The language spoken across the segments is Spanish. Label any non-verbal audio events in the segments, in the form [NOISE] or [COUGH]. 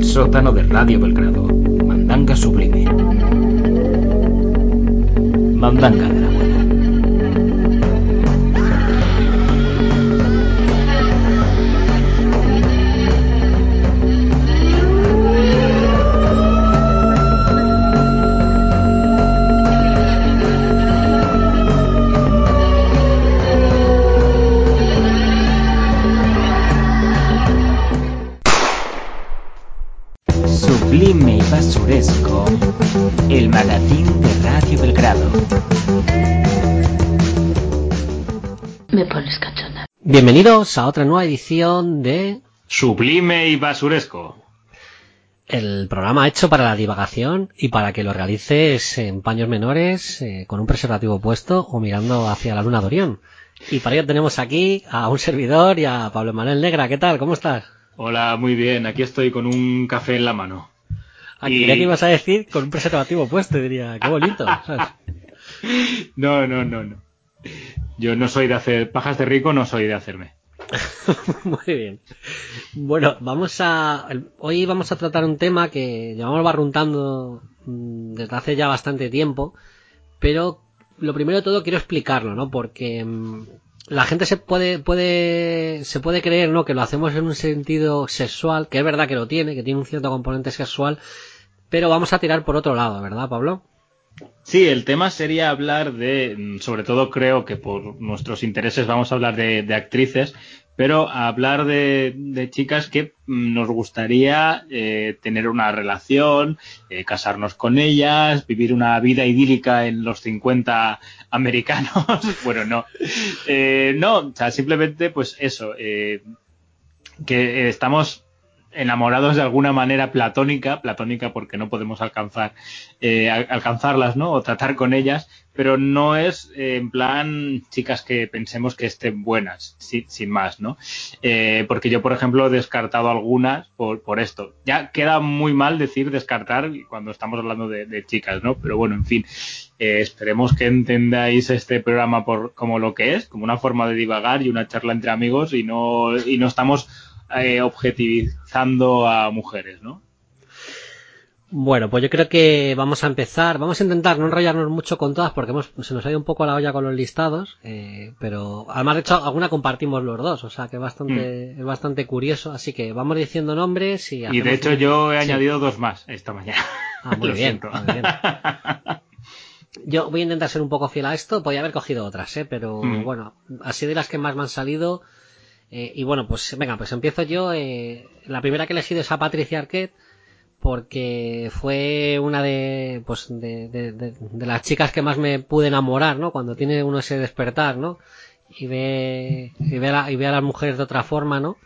El sótano de Radio Belgrado. Mandanga sublime. Mandanga de la pones cachonda. Bienvenidos a otra nueva edición de Sublime y basuresco. el programa hecho para la divagación y para que lo realices en paños menores, eh, con un preservativo puesto o mirando hacia la luna de Orión. Y para ello tenemos aquí a un servidor y a Pablo Manuel Negra. ¿Qué tal? ¿Cómo estás? Hola, muy bien. Aquí estoy con un café en la mano. Aquí Y- diría que ibas a decir con un preservativo puesto, diría, qué bonito. [LAUGHS] ¿sabes? No, no, no, no. Yo no soy de hacer pajas de rico, no soy de hacerme. [LAUGHS] Muy bien. Bueno, vamos a. Hoy vamos a tratar un tema que llevamos barruntando mm, desde hace ya bastante tiempo, pero lo primero de todo quiero explicarlo, ¿no? Porque mm, la gente se puede, puede, se puede creer, ¿no? Que lo hacemos en un sentido sexual, que es verdad que lo tiene, que tiene un cierto componente sexual, pero vamos a tirar por otro lado, ¿verdad, Pablo? Sí, el tema sería hablar de, mm, sobre todo creo que por nuestros intereses vamos a hablar de, actrices, pero hablar de, de chicas que mm, nos gustaría eh, tener una relación, eh, casarnos con ellas, vivir una vida idílica en los 50 americanos. [LAUGHS] bueno, no. Eh, no, o sea, simplemente pues eso, eh, que estamos enamorados de alguna manera platónica, platónica porque no podemos alcanzar eh, al- alcanzarlas, ¿no? O tratar con ellas, pero no es eh, en plan chicas que pensemos que estén buenas, si- sin más, ¿no? Eh, porque yo, por ejemplo, he descartado algunas por, por esto. Ya queda muy mal decir descartar cuando estamos hablando de, de chicas, ¿no? Pero bueno, en fin, esperemos que entendáis este programa por como lo que es, como una forma de divagar y una charla entre amigos y no, y no estamos eh, objetivizando a mujeres, ¿no? Bueno, pues yo creo que vamos a empezar. Vamos a intentar no enrollarnos mucho con todas porque hemos, se nos ha ido un poco la olla con los listados. eh, pero además, de hecho, alguna compartimos los dos. O sea que es bastante, es bastante curioso. Así que vamos diciendo nombres y. Y de hecho un- yo he Sí. añadido dos más esta mañana. Ah, [LAUGHS] bien, muy bien. [LAUGHS] Yo voy a intentar ser un poco fiel a esto. Podría haber cogido otras, ¿eh? Pero Mm. bueno, así de las que más me han salido. Eh, y bueno, pues venga, pues empiezo yo. eh, la primera que he elegido es a Patricia Arquette porque fue una de pues de las chicas que más me pude enamorar no cuando tiene uno ese despertar no y ve y ve, a la- y ve a las mujeres de otra forma no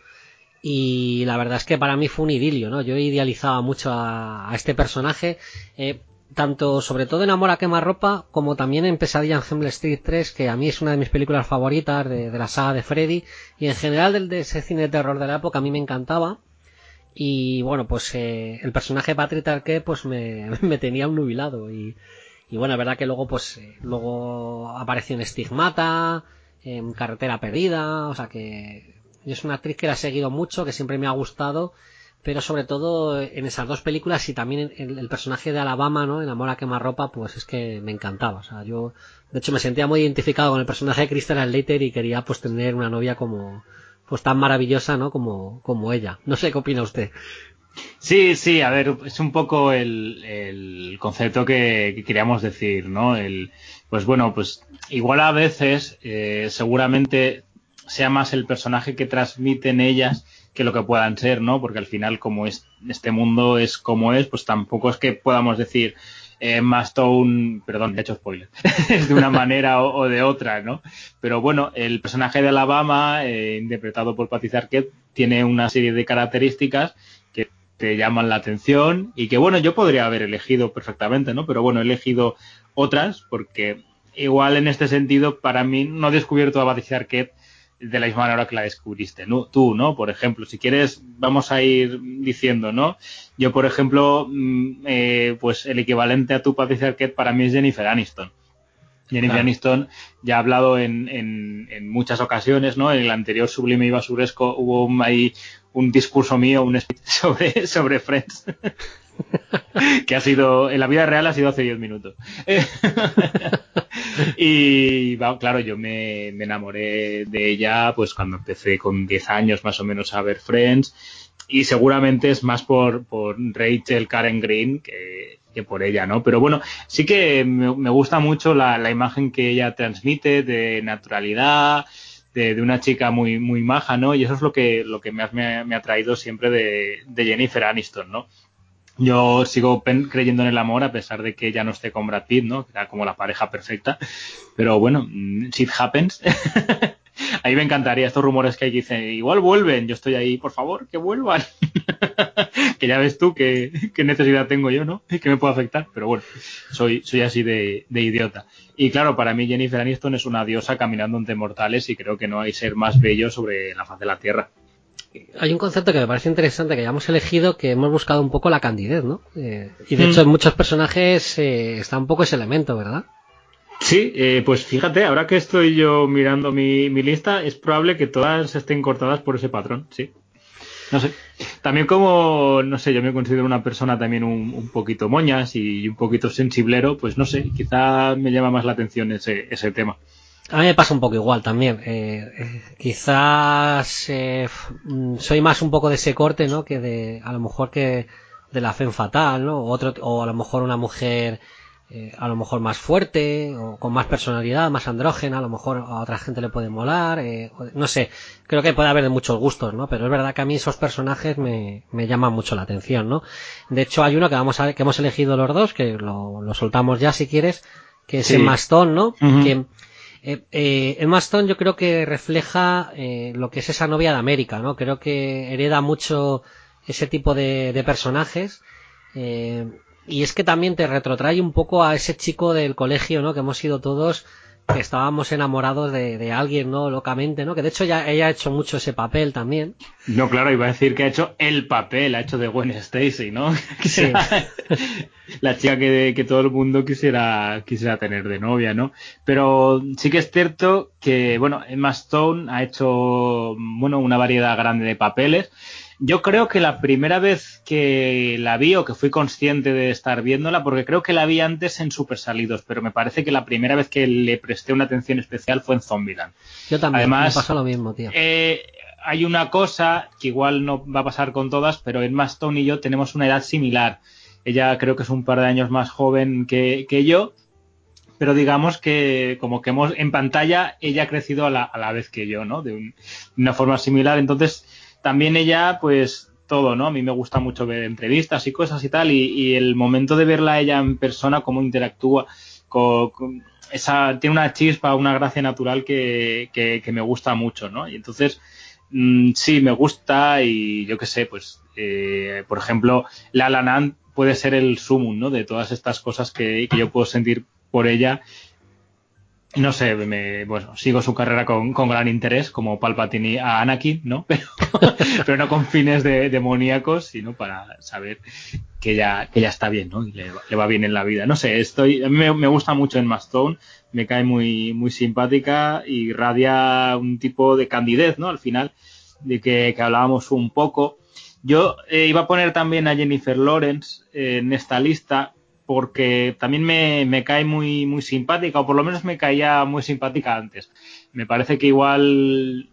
y la verdad es que para mí fue un idilio no yo idealizaba mucho a, a este personaje. Eh, tanto sobre todo en Amor a quemarropa como también en Pesadilla en Hemel Street 3 que a mí es una de mis películas favoritas de, la saga de Freddy. Y en general del de ese cine de terror de la época a mí me encantaba. Y bueno, pues eh, el personaje Patrick Arquette pues me, [LAUGHS] me tenía un nubilado. Y, y bueno, es verdad que luego pues eh, luego apareció en Stigmata, en Carretera Perdida, o sea que es una actriz que la he seguido mucho, que siempre me ha gustado, pero sobre todo en esas dos películas y también el, el personaje de Alabama, ¿no? En Amor a quemarropa, pues es que me encantaba, o sea, yo de hecho me sentía muy identificado con el personaje de Kristen Slater y quería pues tener una novia como pues tan maravillosa, ¿no? Como, como ella. No sé qué opina usted. Sí, sí, a ver, es un poco el, el concepto que, que queríamos decir, ¿no? El, pues bueno, pues igual a veces eh, seguramente sea más el personaje que transmiten ellas que lo que puedan ser, ¿no? Porque al final como es, este mundo es como es, pues tampoco es que podamos decir eh, Emma Stone, perdón, he hecho spoiler, [LAUGHS] de una manera o, o de otra, ¿no? Pero bueno, el personaje de Alabama, eh, interpretado por Patricia Arquette, tiene una serie de características que te llaman la atención y que bueno, yo podría haber elegido perfectamente, ¿no? Pero bueno, he elegido otras porque igual en este sentido para mí no he descubierto a Patricia Arquette de la misma manera que la descubriste ¿no? tú, ¿no? Por ejemplo, si quieres, vamos a ir diciendo, ¿no? Yo, por ejemplo, mm, eh, pues el equivalente a tu Patricia Arquette para mí es Jennifer Aniston. Jennifer Aniston ya ha hablado en, en, en, muchas ocasiones, ¿no? En el anterior Sublime y Basuresco hubo ahí un discurso mío, un [LAUGHS] sobre, sobre Friends. [LAUGHS] que ha sido, en la vida real ha sido hace 10 minutos. [LAUGHS] y claro, yo me, me, enamoré de ella pues cuando empecé con 10 años más o menos a ver Friends y seguramente es más por, por Rachel Karen Green que, que por ella, ¿no? Pero bueno, sí que me, me gusta mucho la, la, imagen que ella transmite de naturalidad, de, de, una chica muy, muy maja, ¿no? Y eso es lo que, lo que más me, me ha traído siempre de, de Jennifer Aniston, ¿no? Yo sigo creyendo en el amor a pesar de que ya no esté con Brad Pitt, ¿no? Era como la pareja perfecta. Pero bueno, mm, shit happens. [LAUGHS] ahí me encantaría estos rumores que hay que dicen, igual vuelven. Yo estoy ahí, por favor, que vuelvan. [LAUGHS] que ya ves tú qué, necesidad tengo yo, ¿no? Que me puede afectar. Pero bueno, soy, soy así de, de idiota. Y claro, para mí Jennifer Aniston es una diosa caminando entre mortales y creo que no hay ser más bello sobre la faz de la tierra hay un concepto que me parece interesante que hayamos elegido que hemos buscado un poco la candidez, ¿no? Eh, y de hecho en muchos personajes eh, está un poco ese elemento, ¿verdad? Sí, eh, pues fíjate, ahora que estoy yo mirando mi, mi, lista, es probable que todas estén cortadas por ese patrón, sí. No sé. También como, no sé, yo me considero una persona también un, un poquito moñas y un poquito sensiblero, pues no sé, quizá me llama más la atención ese, ese tema. A mí me pasa un poco igual también. Eh, eh, quizás eh, soy más un poco de ese corte, ¿no? Que de, a lo mejor que de la fe fatal, ¿no? O, otro, o a lo mejor una mujer, eh, a lo mejor más fuerte, o con más personalidad, más andrógena, a lo mejor a otra gente le puede molar, eh, no sé. Creo que puede haber de muchos gustos, ¿no? Pero es verdad que a mí esos personajes me, me llaman mucho la atención, ¿no? De hecho, hay uno que vamos a, que hemos elegido los dos, que lo, lo soltamos ya si quieres, que es sí. Emma Stone, ¿no? Uh -huh. Que, eh, eh, yo creo que refleja eh, lo que es esa novia de América, ¿no? Creo que hereda mucho ese tipo de, personajes. Eh, y es que también te retrotrae un poco a ese chico del colegio, ¿no? Que hemos sido todos estábamos enamorados de, de, alguien, ¿no? Locamente, ¿no? Que de hecho ya ella ha hecho mucho ese papel también. No, claro, iba a decir que ha hecho el papel, ha hecho de Gwen Stacy, ¿no? [LAUGHS] Sí. [LAUGHS] la chica que, que, todo el mundo quisiera, quisiera tener de novia, ¿no? Pero sí que es cierto que, bueno, Emma Stone ha hecho, bueno, una variedad grande de papeles. Yo creo que la primera vez que la vi o que fui consciente de estar viéndola, porque creo que la vi antes en Super Salidos, pero me parece que la primera vez que le presté una atención especial fue en Zombieland. Yo también, Además, me pasa lo mismo, tío. Eh, hay una cosa que igual no va a pasar con todas, pero en Stone y yo tenemos una edad similar. Ella creo que es un par de años más joven que, que yo, pero digamos que como que hemos en pantalla ella ha crecido a la, a la vez que yo, ¿no? De, un, de una forma similar, entonces también ella, pues todo, ¿no? A mí me gusta mucho ver entrevistas y cosas y tal, y, y el momento de verla ella en persona, cómo interactúa, con, esa, tiene una chispa, una gracia natural que, que, que me gusta mucho, ¿no? Y entonces, mmm, sí, me gusta y yo qué sé, pues, eh, por ejemplo, La La puede ser el sumum, ¿no? De todas estas cosas que, que yo puedo sentir por ella no sé, me, bueno, sigo su carrera con, con, gran interés, como Palpatine a Anakin, ¿no? [LAUGHS] Pero, pero no con fines de, demoníacos, sino para saber que ya, que ya está bien, ¿no? Y le, le, va bien en la vida. No sé, estoy, me, me gusta mucho en Mastone, me cae muy, muy simpática y radia un tipo de candidez, ¿no? Al final, de que, que hablábamos un poco. Yo eh, iba a poner también a Jennifer Lawrence en esta lista, porque también me, me, cae muy, muy simpática, o por lo menos me caía muy simpática antes. Me parece que igual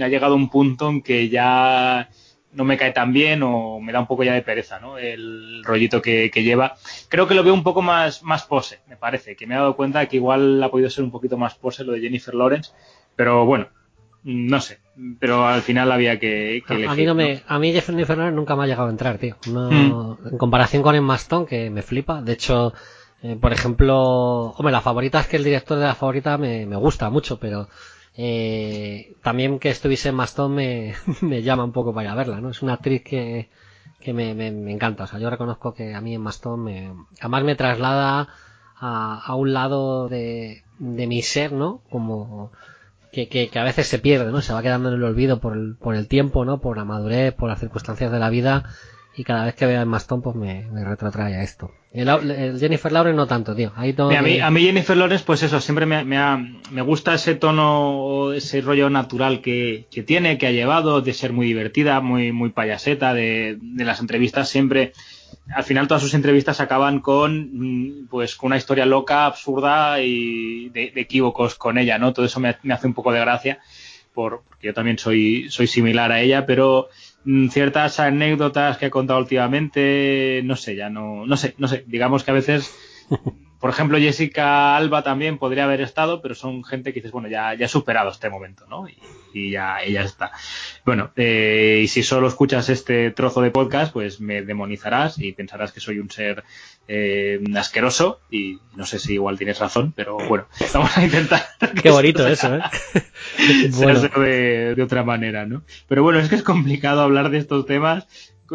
ha llegado un punto en que ya no me cae tan bien o me da un poco ya de pereza, ¿no? El rollito que, lleva. Creo que lo veo un poco más, más pose, me parece, que me he dado cuenta que igual ha podido ser un poquito más pose lo de Jennifer Lawrence, pero bueno, no sé, pero al final había que, que elegir, a mí no me, a mí Jennifer Lawrence nunca me ha llegado a entrar, tío. No, mm. En comparación con Emma Stone, que me flipa. De hecho, eh, por ejemplo, hombre, la favorita es que el director de la favorita me, me gusta mucho, pero eh, también que estuviese Emma Stone me, [LAUGHS] me llama un poco para ir a verla, ¿no? Es una actriz que, que me, me, me encanta. O sea, yo reconozco que a mí en Maston me, además me traslada a, a un lado de, de mi ser, ¿no? Como que, que, que a veces se pierde, ¿no? Se va quedando en el olvido por el, por el tiempo, ¿no? Por la madurez, por las circunstancias de la vida y cada vez que veo a Maston pues me, me retrotrae a esto. El, el Jennifer Lawrence no tanto, tío. Ahí todo a, mí, a mí Jennifer Lawrence, pues eso, siempre me, me, ha- me gusta ese tono, ese rollo natural que, que tiene, que ha llevado, de ser muy divertida, muy, muy payaseta, de, de las entrevistas siempre. Al final todas sus entrevistas acaban con mm, pues con una historia loca, absurda y de, equívocos con ella, ¿no? Todo eso me, hace un poco de gracia, por, porque yo también soy, soy similar a ella, pero mm, ciertas anécdotas que ha contado últimamente, no sé, ya no, no sé, no sé, digamos que a veces por ejemplo, Jessica Alba también podría haber estado, pero son gente que dices, bueno, ya, ya he superado este momento, ¿no? Y, y ya, y ya está. Bueno, eh, y si solo escuchas este trozo de podcast, pues me demonizarás y pensarás que soy un ser eh, asqueroso y no sé si igual tienes razón, pero bueno, [LAUGHS] vamos a intentar. Qué bonito eso, ¿eh? [LAUGHS] bueno. bueno, de, de otra manera, ¿no? Pero bueno, es que es complicado hablar de estos temas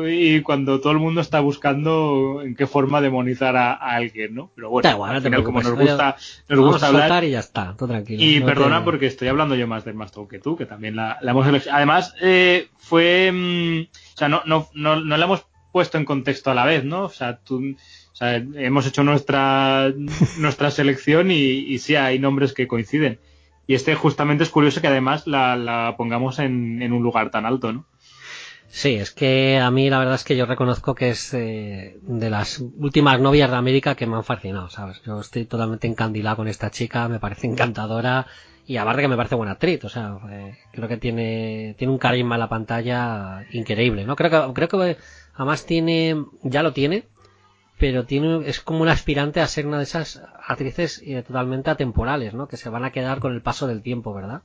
y cuando todo el mundo está buscando en qué forma demonizar a, a alguien, ¿no? Pero bueno, igual, al final, como nos gusta, nos gusta hablar. y ya está, tú tranquilo. Y no perdona te- porque estoy hablando yo más del Mastodon que tú, que también la, la hemos elegido. Además, eh, fue. mm, o sea, no, no, no, no la hemos puesto en contexto a la vez, ¿no? O sea, tú. O sea, hemos hecho nuestra, nuestra selección y, y sí hay nombres que coinciden. Y este justamente es curioso que además la, la pongamos en, en un lugar tan alto, ¿no? Sí, es que a mí la verdad es que yo reconozco que es eh, de las últimas novias de América que me han fascinado, ¿sabes? Yo estoy totalmente encandilado con esta chica, me parece encantadora y aparte que me parece buena actriz, o sea, eh, creo que tiene, tiene un carisma en la pantalla increíble, ¿no? Creo que, creo que además tiene, ya lo tiene, pero tiene, es como un aspirante a ser una de esas actrices eh, totalmente atemporales, ¿no? Que se van a quedar con el paso del tiempo, ¿verdad?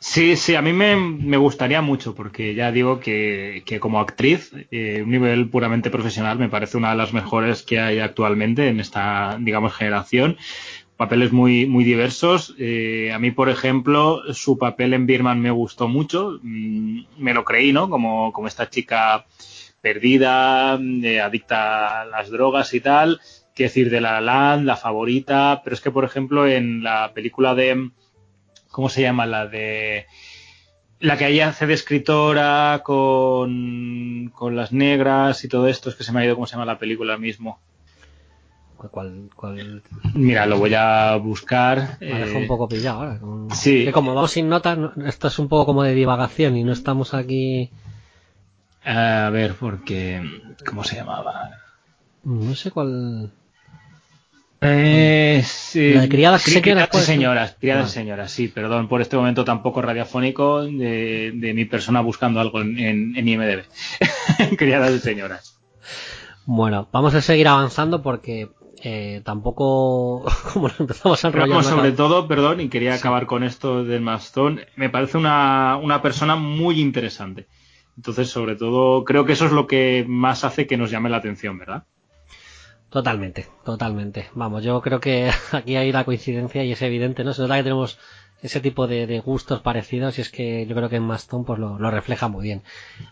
Sí, sí, a mí me, me gustaría mucho, porque ya digo que, que como actriz, eh, un nivel puramente profesional, me parece una de las mejores que hay actualmente en esta, digamos, generación. Papeles muy, muy diversos. Eh, a mí, por ejemplo, su papel en Birman me gustó mucho. Mm, me lo creí, ¿no? Como, como esta chica perdida, eh, adicta a las drogas y tal. Qué decir de La La Land, la favorita. Pero es que, por ejemplo, en la película de ¿cómo se llama? La de la que ella hace de escritora con, con las negras y todo esto, es que se me ha ido cómo se llama la película mismo. ¿Cuál, cuál, Mira, lo voy a buscar. Me eh, un poco pillado ahora. sí. Que como vamos sin notas, no- esto es un poco como de divagación y no estamos aquí. A ver, porque. ¿Cómo se llamaba? No sé cuál. Eh, sí. La de criadas y Cri- señoras, criadas y ser. señoras, criadas y Vale. señoras, sí, perdón por este momento tan poco radiofónico de, de mi persona buscando algo en, en, en IMDB. [LAUGHS] criadas y señoras. Bueno, vamos a seguir avanzando porque eh, tampoco. [LAUGHS] Como empezamos a enrollar. sobre todo, perdón, y quería acabar con esto del Mastón, me parece una, una persona muy interesante. Entonces, sobre todo, creo que eso es lo que más hace que nos llame la atención, ¿verdad? Totalmente, totalmente. Vamos, yo creo que [LAUGHS] aquí hay la coincidencia y es evidente, ¿no? Se nota que tenemos ese tipo de, gustos parecidos y es que yo creo que en Maston pues lo, refleja muy bien.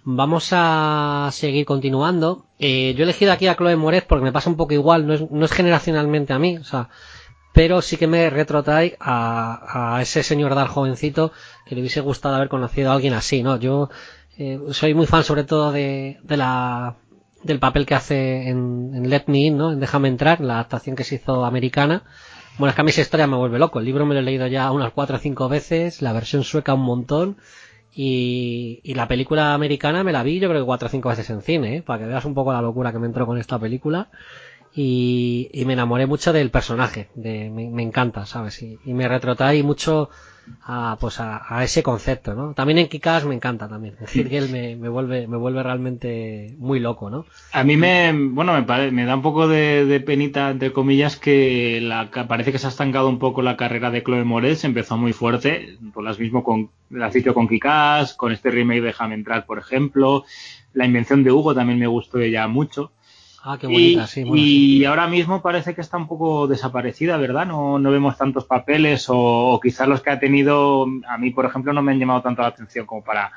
Vamos a seguir continuando. Eh, yo he elegido aquí a Chloe Moretz porque me pasa un poco igual, no es, no es generacionalmente a mí, o sea, pero sí que me retrotrae a, ese señor Dar jovencito que le hubiese gustado haber conocido a alguien así, ¿no? Yo eh, soy muy fan sobre todo de la del papel que hace en, en Let Me In, ¿no? En Déjame entrar, la adaptación que se hizo americana. Bueno, es que a mí esa historia me vuelve loco. El libro me lo he leído ya unas cuatro o cinco veces, la versión sueca un montón. Y, y la película americana me la vi yo creo que cuatro o cinco veces en cine, ¿eh? para que veas un poco la locura que me entró con esta película. Y, y me enamoré mucho del personaje, de, me, me encanta, ¿sabes? Y, y me retrotrae mucho a, pues a, a ese concepto, ¿no? También en Kikas me encanta también. Girl me, me vuelve, me vuelve realmente muy loco, ¿no? A mí me, bueno, me, pare- me da un poco de, penita, entre comillas, que la, que parece que se ha estancado un poco la carrera de Chloe Moretz, empezó muy fuerte, por las mismo con, la cito con Kikás, con este remake de Déjame entrar, por ejemplo, la invención de Hugo también me gustó ella mucho. Ah, qué Y, bonita, sí, bueno, y ahora mismo parece que está un poco desaparecida, ¿verdad? No, no vemos tantos papeles o, o quizás los que ha tenido, a mí, por ejemplo, no me han llamado tanto la atención como para,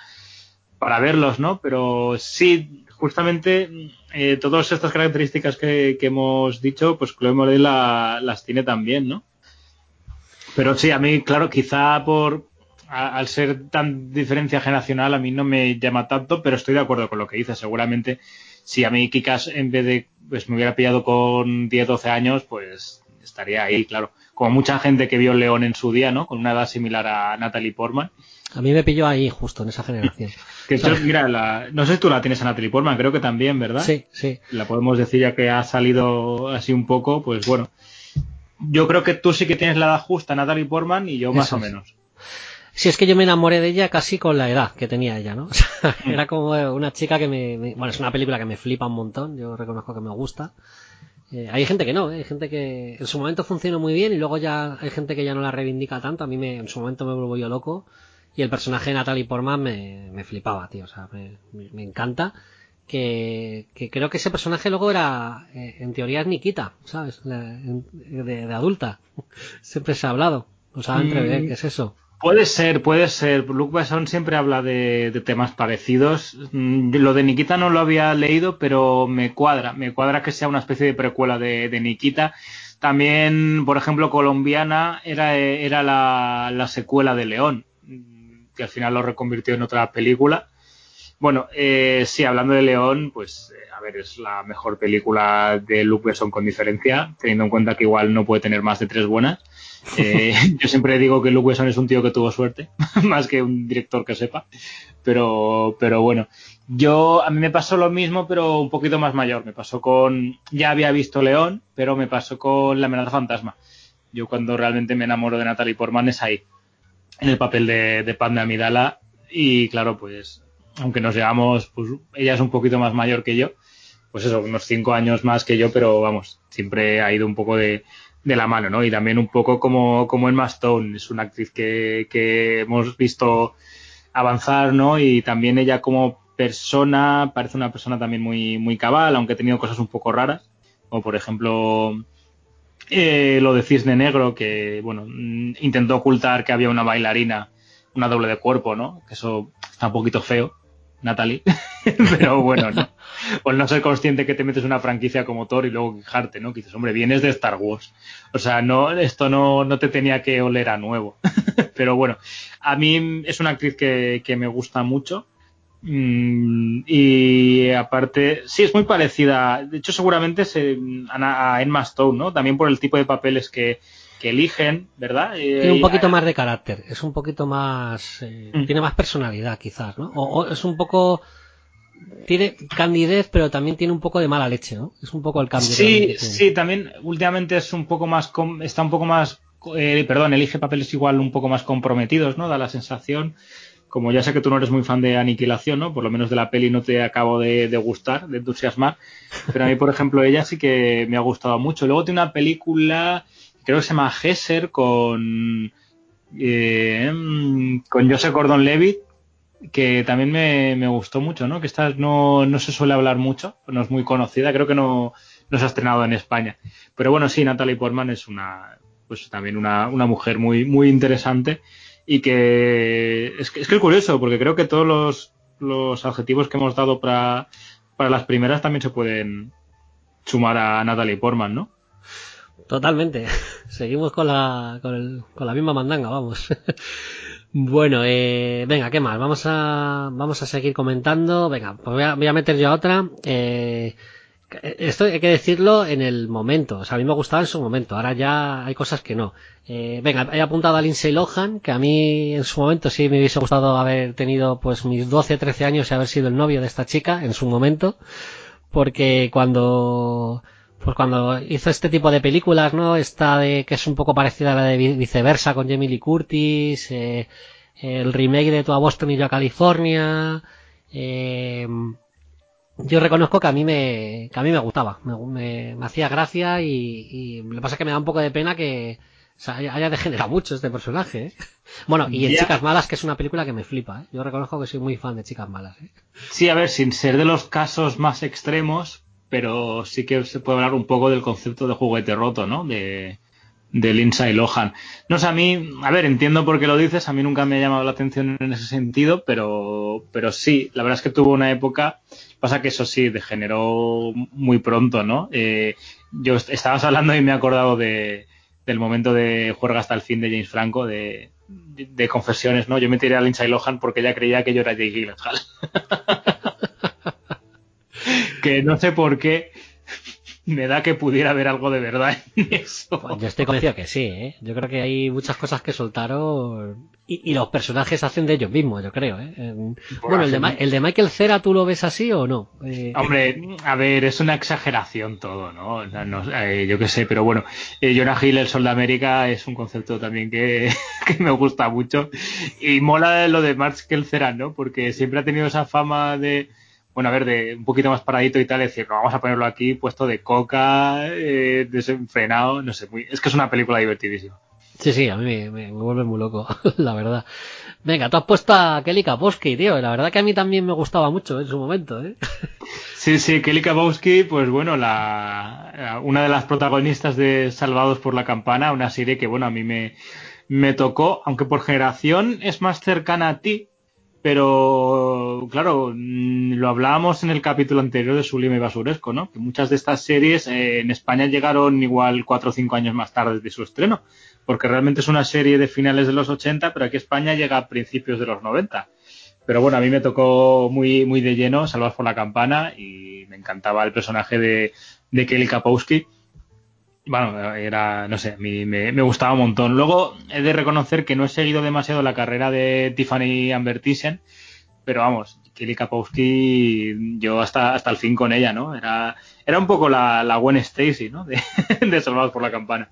para verlos, ¿no? Pero sí, justamente eh, todas estas características que, hemos dicho, pues Chloe Moretz las tiene también, ¿no? Pero sí, a mí, claro, quizá por al ser tan diferencia generacional, a mí no me llama tanto, pero estoy de acuerdo con lo que dice. Seguramente, si a mí Kikas en vez de pues me hubiera pillado con 10, 12 años, pues estaría ahí, claro. Como mucha gente que vio León en su día, ¿no? Con una edad similar a Natalie Portman. A mí me pilló ahí, justo en esa generación. [LAUGHS] que mira, no sé si tú la tienes a Natalie Portman, creo que también, ¿verdad? Sí, sí. La podemos decir ya que ha salido así un poco, pues bueno. Yo creo que tú sí que tienes la edad justa, Natalie Portman, y yo más o menos. Sí, es que yo me enamoré de ella casi con la edad que tenía ella, ¿no? [LAUGHS] Mm. era como una chica que me, Bueno, es una película que me flipa un montón, yo reconozco que me gusta. Eh, hay gente que no, ¿eh? hay gente que en su momento funciona muy bien y luego ya hay gente que ya no la reivindica tanto. A mí me, en su momento me yo loco y el personaje de Natalie Portman me, me flipaba, tío. O sea, me, me encanta. Que, que, creo que ese personaje luego era, eh, en teoría es Nikita, ¿sabes? De, de, adulta. [LAUGHS] Siempre se ha hablado. O sea, entrever, mm. ¿qué es eso? Puede ser, puede ser. Luke Besson siempre habla de, temas parecidos. Mm, lo de Nikita no lo había leído, pero me cuadra. Me cuadra que sea una especie de precuela de, Nikita. También, por ejemplo, Colombiana era, la, secuela de León, que al final lo reconvirtió en otra película. Bueno, eh, sí, hablando de León, pues eh, a ver, es la mejor película de Luke Besson con diferencia, teniendo en cuenta que igual no puede tener más de tres buenas. Eh, [LAUGHS] yo siempre digo que Luke Besson es un tío que tuvo suerte, [LAUGHS] más que un director que sepa. Pero, pero bueno, yo a mí me pasó lo mismo, pero un poquito más mayor. Me pasó con, ya había visto León, pero me pasó con La amenaza fantasma. Yo cuando realmente me enamoro de Natalie Portman es ahí, en el papel de, de Amidala. Y claro, pues, aunque nos llevamos, pues ella es un poquito más mayor que yo, pues eso, unos cinco años más que yo, pero vamos, siempre ha ido un poco de, de la mano, ¿no? Y también un poco como, como Emma Stone, es una actriz que, que hemos visto avanzar, ¿no? Y también ella como persona, parece una persona también muy, muy cabal, aunque ha tenido cosas un poco raras, como por ejemplo eh, lo de Cisne Negro, que, bueno, intentó ocultar que había una bailarina, una doble de cuerpo, ¿no? Que eso está un poquito feo, Natalie, [LAUGHS] pero bueno, ¿no? o no ser consciente que te metes una franquicia como Thor y luego quejarte, ¿no? Que dices, hombre, vienes de Star Wars. O sea, no, esto no, no te tenía que oler a nuevo. [LAUGHS] Pero bueno, a mí es una actriz que, que me gusta mucho. Mm, y aparte, sí, es muy parecida. De hecho, seguramente se, a, Emma Stone, ¿no? También por el tipo de papeles que, que eligen, ¿verdad? Tiene un poquito más de carácter, es un poquito más. Eh, mm. Tiene más personalidad, quizás, ¿no? o, es un poco tiene candidez, pero también tiene un poco de mala leche, ¿no? Es un poco el cambio. Sí, sí, también últimamente es un poco más, está un poco más, eh, perdón, elige papeles igual un poco más comprometidos, ¿no? Da la sensación. Como ya sé que tú no eres muy fan de Aniquilación, ¿no? Por lo menos de la peli no te acabo de, gustar, de entusiasmar. Pero a mí, por ejemplo, ella sí que me ha gustado mucho. Luego tiene una película, creo que se llama Gesser, con, eh, con Joseph Gordon-Levitt, que también me, me, gustó mucho, ¿no? Que esta no, no se suele hablar mucho, no es muy conocida, creo que no, no se ha estrenado en España. Pero bueno, sí, Natalie Portman es una, pues también una, una mujer muy, muy interesante y que es, que es que es curioso, porque creo que todos los, los adjetivos que hemos dado para, para las primeras también se pueden sumar a Natalie Portman, ¿no? Totalmente. [LAUGHS] Seguimos con la, con, el, con la misma mandanga, vamos. [LAUGHS] Bueno, eh, venga, ¿qué más? Vamos a, vamos a seguir comentando. Venga, pues voy a, voy a meter yo otra. Eh, esto hay que decirlo en el momento. O sea, a mí me gustaba en su momento. Ahora ya hay cosas que no. Eh, venga, he apuntado a Lindsay Lohan, que a mí en su momento sí me hubiese gustado haber tenido pues mis 12, 13 años y haber sido el novio de esta chica en su momento. Porque cuando, pues cuando hizo este tipo de películas, ¿no? Esta de que es un poco parecida a la de viceversa con Jamie Lee Curtis, eh, el remake de Tu a Boston y yo a California, eh, yo reconozco que a mí me, que a mí me gustaba, me, me, hacía gracia y, y, lo que pasa es que me da un poco de pena que o sea, haya degenerado mucho este personaje. ¿eh? [LAUGHS] Bueno, y en Chicas Malas, que es una película que me flipa. ¿eh? Yo reconozco que soy muy fan de Chicas Malas. ¿eh? Sí, a ver, sin ser de los casos más extremos, pero sí que se puede hablar un poco del concepto de juguete roto, ¿no? De, de Lindsay Lohan. No sé, a mí, a ver, entiendo por qué lo dices, a mí nunca me ha llamado la atención en ese sentido, pero, pero sí, la verdad es que tuvo una época, Pasa que eso sí, degeneró muy pronto, ¿no? Eh, yo estabas hablando y me he acordado de, del momento de juega hasta el fin de James Franco, de, de, confesiones, ¿no? Yo me tiré a Lindsay Lohan porque ella creía que yo era Jake Gyllenhaal. [LAUGHS] que no sé por qué me da que pudiera haber algo de verdad en [LAUGHS] eso. Pues yo estoy convencido que sí, ¿eh? Yo creo que hay muchas cosas que soltaron y, los personajes hacen de ellos mismos, yo creo, ¿eh? Bueno, el de, el de, Michael Cera, ¿tú lo ves así o no? Eh, Hombre, a ver, es una exageración todo, ¿no? Eh, yo qué sé, pero bueno, eh, Jonah Hill, el Sol de América, es un concepto también que, [LAUGHS] que me gusta mucho y mola lo de Michael Cera, ¿no? Porque siempre ha tenido esa fama de bueno, a ver, de un poquito más paradito y tal, decir, no, vamos a ponerlo aquí puesto de coca, eh, desenfrenado, no sé, muy, es que es una película divertidísima. Sí, sí, a mí me, vuelve muy loco, [LAUGHS] la verdad. Venga, tú has puesto a Kelly Kapowski, tío, la verdad que a mí también me gustaba mucho en su momento, ¿eh? [LAUGHS] Sí, sí, Kelly Kapowski, pues bueno, la, una de las protagonistas de Salvados por la Campana, una serie que, bueno, a mí me, me tocó, aunque por generación es más cercana a ti, pero, claro, mm, lo hablábamos en el capítulo anterior de Sublime y Basuresco, ¿no? Que muchas de estas series eh, en España llegaron igual cuatro o cinco años más tarde de su estreno, porque realmente es una serie de finales de los 80, pero aquí España llega a principios de los 90. Pero bueno, a mí me tocó muy, muy de lleno Salvar por la Campana y me encantaba el personaje de, de Kelly Kapowski bueno, era, no sé, me, me, gustaba un montón. Luego he de reconocer que no he seguido demasiado la carrera de Tiffany Amber Thyssen, pero vamos, Kelly Kapowski, yo hasta, hasta el fin con ella, ¿no? Era, era un poco la, la Gwen Stacy, ¿no? De, [LAUGHS] de Salvados por la Campana.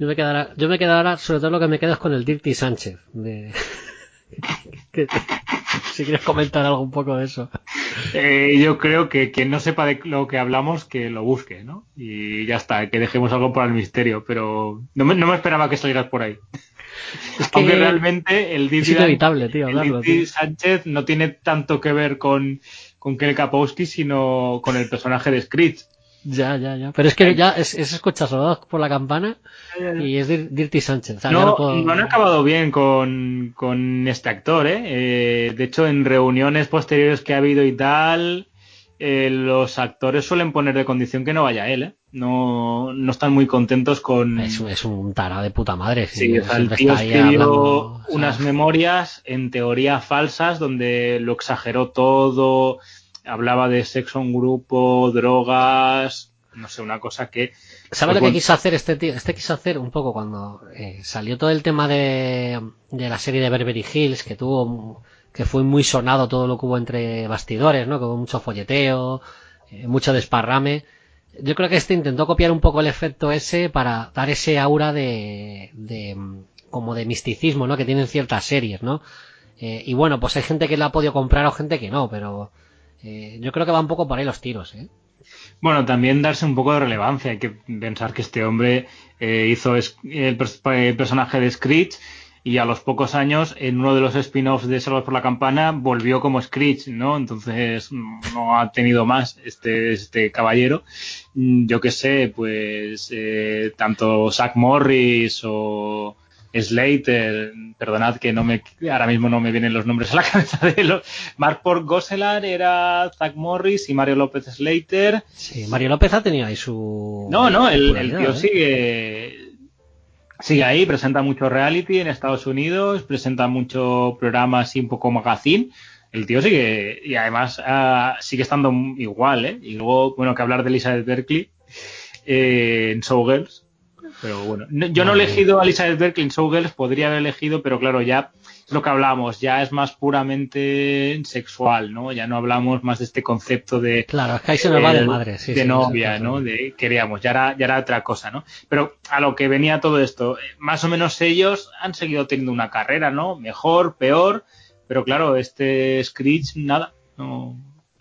Yo me quedará, yo me quedará, sobre todo lo que me queda es con el Dirty Sánchez. De... [LAUGHS] si quieres comentar algo un poco de eso. Eh, yo creo que quien no sepa de lo que hablamos, que lo busque, ¿no? Y ya está, que dejemos algo para el misterio, pero no me, no me esperaba que salieras por ahí. Es que Aunque realmente el es inevitable, tío, hablarlo, Sánchez no tiene tanto que ver con, con Kelly Kapowski, sino con el personaje de Screech. Ya, ya, ya. Pero es que ya es, es escuchar por la campana y es Dirty Sánchez. no, no, han acabado bien con, con este actor, ¿eh? ¿eh? De hecho, en reuniones posteriores que ha habido y tal, eh, los actores suelen poner de condición que no vaya él, ¿eh? No, no están muy contentos con... Es, es un tarado de puta madre. Sí, el tío escribió unas memorias en teoría falsas donde lo exageró todo hablaba de sexo en grupo, drogas, no sé, una cosa que... ¿Sabes lo que quiso hacer este tío? Este quiso hacer un poco cuando eh, salió todo el tema de, de la serie de Beverly Hills, que tuvo, que fue muy sonado todo lo que hubo entre bastidores, ¿no? Que hubo mucho folleteo, eh, mucho desparrame. Yo creo que este intentó copiar un poco el efecto ese para dar ese aura de, de como de misticismo, ¿no? Que tienen ciertas series, ¿no? Eh, y bueno, pues hay gente que la ha podido comprar o gente que no, pero eh, yo creo que va un poco por ahí los tiros, ¿eh? Bueno, también darse un poco de relevancia. Hay que pensar que este hombre eh, hizo el, personaje de Screech y a los pocos años, en uno de los spin-offs de Salvos por la Campana, volvió como Screech, ¿no? Entonces no ha tenido más este, este caballero. Yo que sé, pues eh, tanto Zach Morris o Slater, perdonad que no me, ahora mismo no me vienen los nombres a la [LAUGHS] cabeza de los. Mark Port Gosselar era Zach Morris y Mario López Slater. Sí, Mario López ha tenido ahí su. No, no, el, tío ¿eh? sigue. Sigue ahí, presenta mucho reality en Estados Unidos, presenta mucho programa así un poco magazine. El tío sigue, y además ah, sigue estando igual, ¿eh? Y luego, bueno, que hablar de Elizabeth Berkeley eh, en Showgirls, pero bueno, yo no he elegido a Elizabeth Berkley en Showgirls, podría haber elegido, pero claro, ya es lo que hablamos, ya es más puramente sexual, ¿no? Ya no hablamos más de este concepto de. Claro, es que ahí se nos va de madre, sí. De novia, ¿no? De queríamos, ya era, ya era otra cosa, ¿no? Pero a lo que venía todo esto, más o menos ellos han seguido teniendo una carrera, ¿no? Mejor, peor, pero claro, este Screech, nada, no,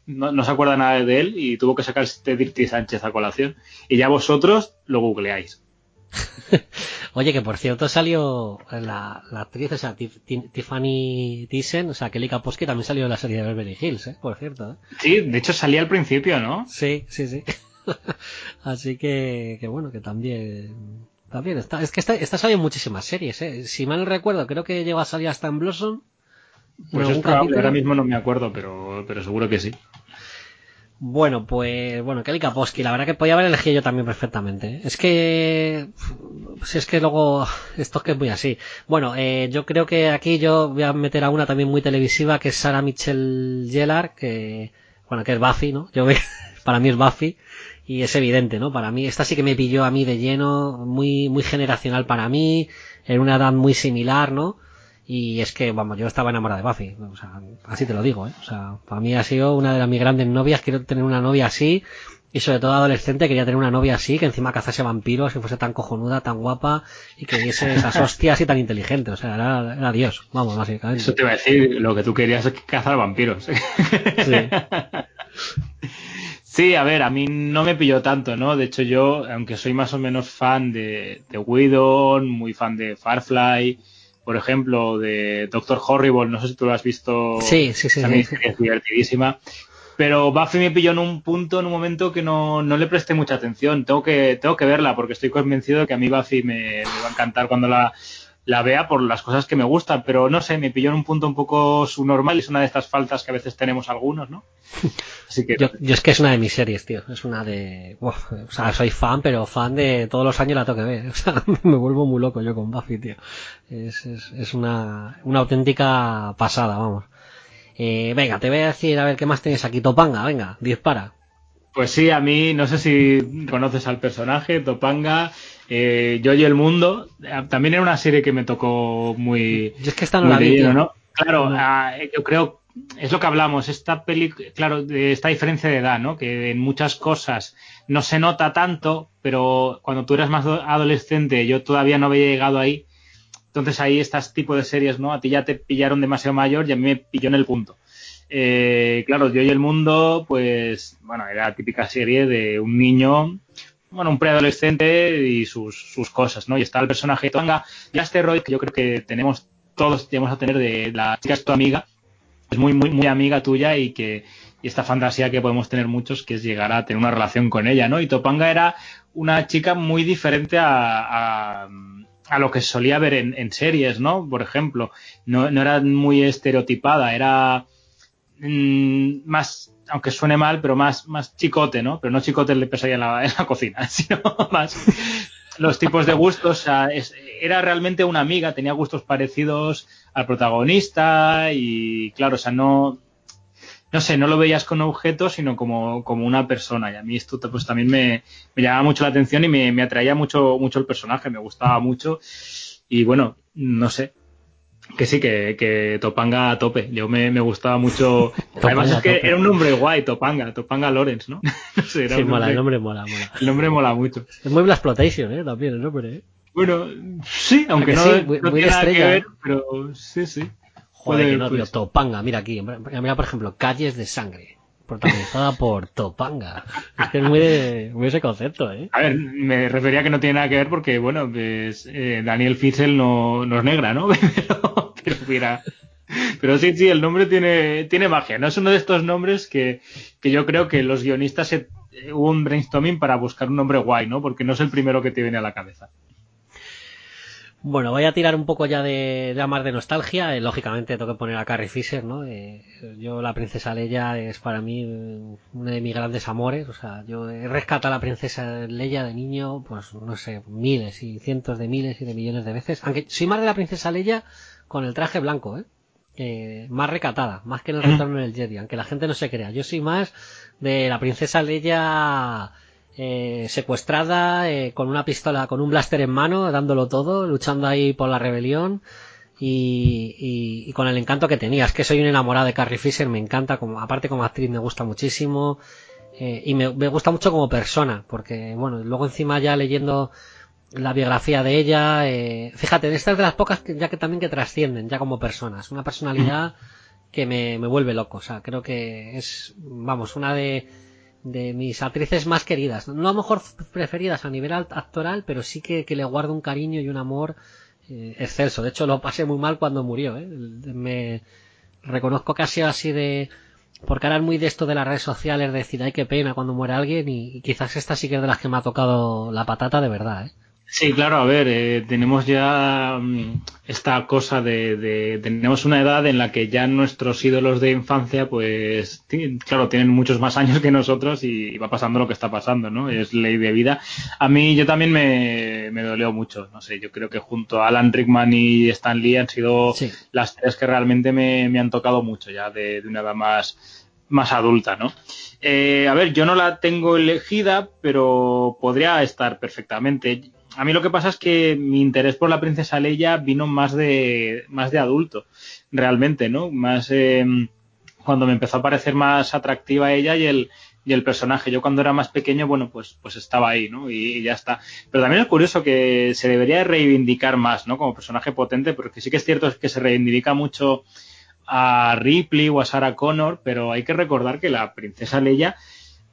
no, no, se acuerda nada de él y tuvo que sacar este Dirty Sánchez a colación. Y ya vosotros lo googleáis. [LAUGHS] Oye, que por cierto salió la, la actriz, o sea, Tiffany Thyssen, o sea, Kelly Kapowski también salió en la serie de Beverly Hills, ¿eh? Por cierto. ¿eh? Sí, de hecho salía al principio, ¿no? Sí, sí, sí. [LAUGHS] Así que, que bueno, que también, también está, es que está, está saliendo muchísimas series, ¿eh? Si mal recuerdo, creo que llegó a salir hasta en Blossom. Pues es probable, ahora mismo no me acuerdo, pero, pero seguro que sí. Bueno, pues, bueno, Kelly Kapowski, la verdad que podía haber elegido yo también perfectamente. ¿eh? Es que, si es que luego, [LAUGHS] esto es que es muy así. Bueno, eh, yo creo que aquí yo voy a meter a una también muy televisiva, que es Sarah Michelle Gellar, que, bueno, que es Buffy, ¿no? Yo [LAUGHS] para mí es Buffy, y es evidente, ¿no? Para mí, esta sí que me pilló a mí de lleno, muy, muy generacional para mí, en una edad muy similar, ¿no? Y es que, vamos, yo estaba enamorada de Buffy. O sea, así te lo digo, ¿eh? O sea, para mí ha sido una de las mis grandes novias. Quiero tener una novia así. Y sobre todo adolescente quería tener una novia así, que encima cazase vampiros, y fuese tan cojonuda, tan guapa, y que diese esas [LAUGHS] hostias y tan inteligente. O sea, era, era Dios, vamos, básicamente. Eso te iba a decir, lo que tú querías es cazar vampiros. Sí. [LAUGHS] sí, a ver, a mí no me pilló tanto, ¿no? De hecho, yo, aunque soy más o menos fan de, de muy fan de Farfly, por ejemplo, de Doctor Horrible, no sé si tú lo has visto. Sí, sí, sí. También sí, es divertidísima. Pero Buffy me pilló en un punto, en un momento que no, no le presté mucha atención. Tengo que, tengo que verla porque estoy convencido de que a mí Buffy me, me va a encantar cuando la, la vea por las cosas que me gustan, pero no sé, me pilló en un punto un poco subnormal y es una de estas faltas que a veces tenemos algunos, ¿no? [LAUGHS] Así que... Yo, yo es que es una de mis series, tío, es una de... Uf, o sea, soy fan, pero fan de todos los años la tengo que ver, [LAUGHS] o sea, me vuelvo muy loco yo con Buffy, tío. Es, es, es una, una auténtica pasada, vamos. Eh, venga, te voy a decir a ver qué más tienes aquí, Topanga, venga, dispara. Pues sí, a mí, no sé si conoces al personaje, Topanga, eh, Yo y el Mundo, también era una serie que me tocó muy... Yo es que esta no la vi. Claro, no. Uh, yo creo, es lo que hablamos, esta peli, claro, de esta diferencia de edad, ¿no? Que en muchas cosas no se nota tanto, pero cuando tú eras más adolescente, yo todavía no había llegado ahí, entonces ahí estas tipo de series, ¿no? A ti ya te pillaron demasiado mayor y a mí me pilló en el punto. Eh, claro, Yo y el Mundo, pues, bueno, era la típica serie de un niño, bueno, un preadolescente y sus, sus cosas, ¿no? Y está el personaje de Tonga y Asteroid, que yo creo que tenemos, todos tenemos a tener de la chica es tu amiga, es muy, muy, muy amiga tuya y que, y esta fantasía que podemos tener muchos, que es llegar a tener una relación con ella, ¿no? Y Topanga era una chica muy diferente a, a a lo que solía ver en, en, series, ¿no? Por ejemplo, no, no era muy estereotipada, era mmm, más, aunque suene mal, pero más, más chicote, ¿no? Pero no chicote el de pesadilla en la, en la cocina, [LAUGHS] sino más los tipos de gustos. O sea, era realmente una amiga, tenía gustos parecidos al protagonista y, claro, o sea, no, no sé, no lo veías como objeto, sino como, como una persona. Y a mí esto pues también me, me llamaba mucho la atención y me, me, atraía mucho, mucho el personaje, me gustaba mucho. Y bueno, no sé. Que sí, que, que Topanga a tope. Yo me, me gustaba mucho. [LAUGHS] Además es que tope. era un nombre guay, Topanga, Topanga Lawrence, ¿no? [LAUGHS] no sé, era sí, mola, nombre, el nombre mola, mola. El nombre mola mucho. Es muy Black Exploitation, ¿eh? También el nombre, ¿eh? Bueno, sí, aunque no, sí, muy, no muy tiene nada que estrella. ver, pero sí, sí. Joder, que no, tío. Topanga, mira aquí. Mira, por ejemplo, Calles de Sangre. Protagonizada por Topanga. Es que es muy, de, ese concepto, ¿eh? A ver, me refería que no tiene nada que ver porque, bueno, pues eh, Daniel Fitzel no, no, es negra, ¿no? [LAUGHS] pero, mira, pero sí, sí, el nombre tiene, tiene magia. No es uno de estos nombres que, que yo creo que los guionistas se, hubo un brainstorming para buscar un nombre guay, ¿no? Porque no es el primero que te viene a la cabeza. Bueno, voy a tirar un poco ya de, de más de nostalgia. Eh, lógicamente tengo que poner a Carrie Fisher, ¿no? Eh, yo la princesa Leia es para mí uno de mis grandes amores. O sea, yo he rescatado a la princesa Leia de niño, pues no sé, miles y cientos de miles y de millones de veces. Aunque soy más de la princesa Leia con el traje blanco, ¿eh? eh más recatada, más que en el retorno del Jedi, aunque la gente no se crea. Yo soy más de la princesa Leia eh, secuestrada, eh, con una pistola, con un blaster en mano, dándolo todo, luchando ahí por la rebelión y, y, y, con el encanto que tenía. Es que soy un enamorado de Carrie Fisher, me encanta, como, aparte como actriz me gusta muchísimo eh, y me, me, gusta mucho como persona, porque bueno, luego encima ya leyendo la biografía de ella, eh, fíjate, esta es de las pocas que, ya que también que trascienden, ya como personas, una personalidad que me, me vuelve loco, o sea, creo que es, vamos, una de de mis actrices más queridas. No a lo mejor preferidas a nivel actoral, pero sí que, que le guardo un cariño y un amor eh, excelso. De hecho, lo pasé muy mal cuando murió. ¿eh? Me reconozco que ha sido así de... Porque ahora muy de esto de las redes sociales, de decir, ay, qué pena cuando muere alguien, y, y, quizás esta sí que es de las que me ha tocado la patata de verdad. ¿eh? Sí, claro, a ver, eh, tenemos ya mm, esta cosa de, de, tenemos una edad en la que ya nuestros ídolos de infancia, pues, claro, tienen muchos más años que nosotros y, va pasando lo que está pasando, ¿no? Es ley de vida. A mí, yo también me, me dolió mucho, no sé, yo creo que junto a Alan Rickman y Stan Lee han sido las tres que realmente me, me han tocado mucho ya de, de una edad más, más adulta, ¿no? Eh, a ver, yo no la tengo elegida, pero podría estar perfectamente a mí lo que pasa es que mi interés por la princesa Leia vino más de, más de adulto, realmente, ¿no? Más eh, cuando me empezó a parecer más atractiva ella y el, y el personaje. Yo cuando era más pequeño, bueno, pues, pues estaba ahí, ¿no? Y, ya está. Pero también es curioso que se debería reivindicar más, ¿no? Como personaje potente, porque sí que es cierto que se reivindica mucho a Ripley o a Sarah Connor, pero hay que recordar que la princesa Leia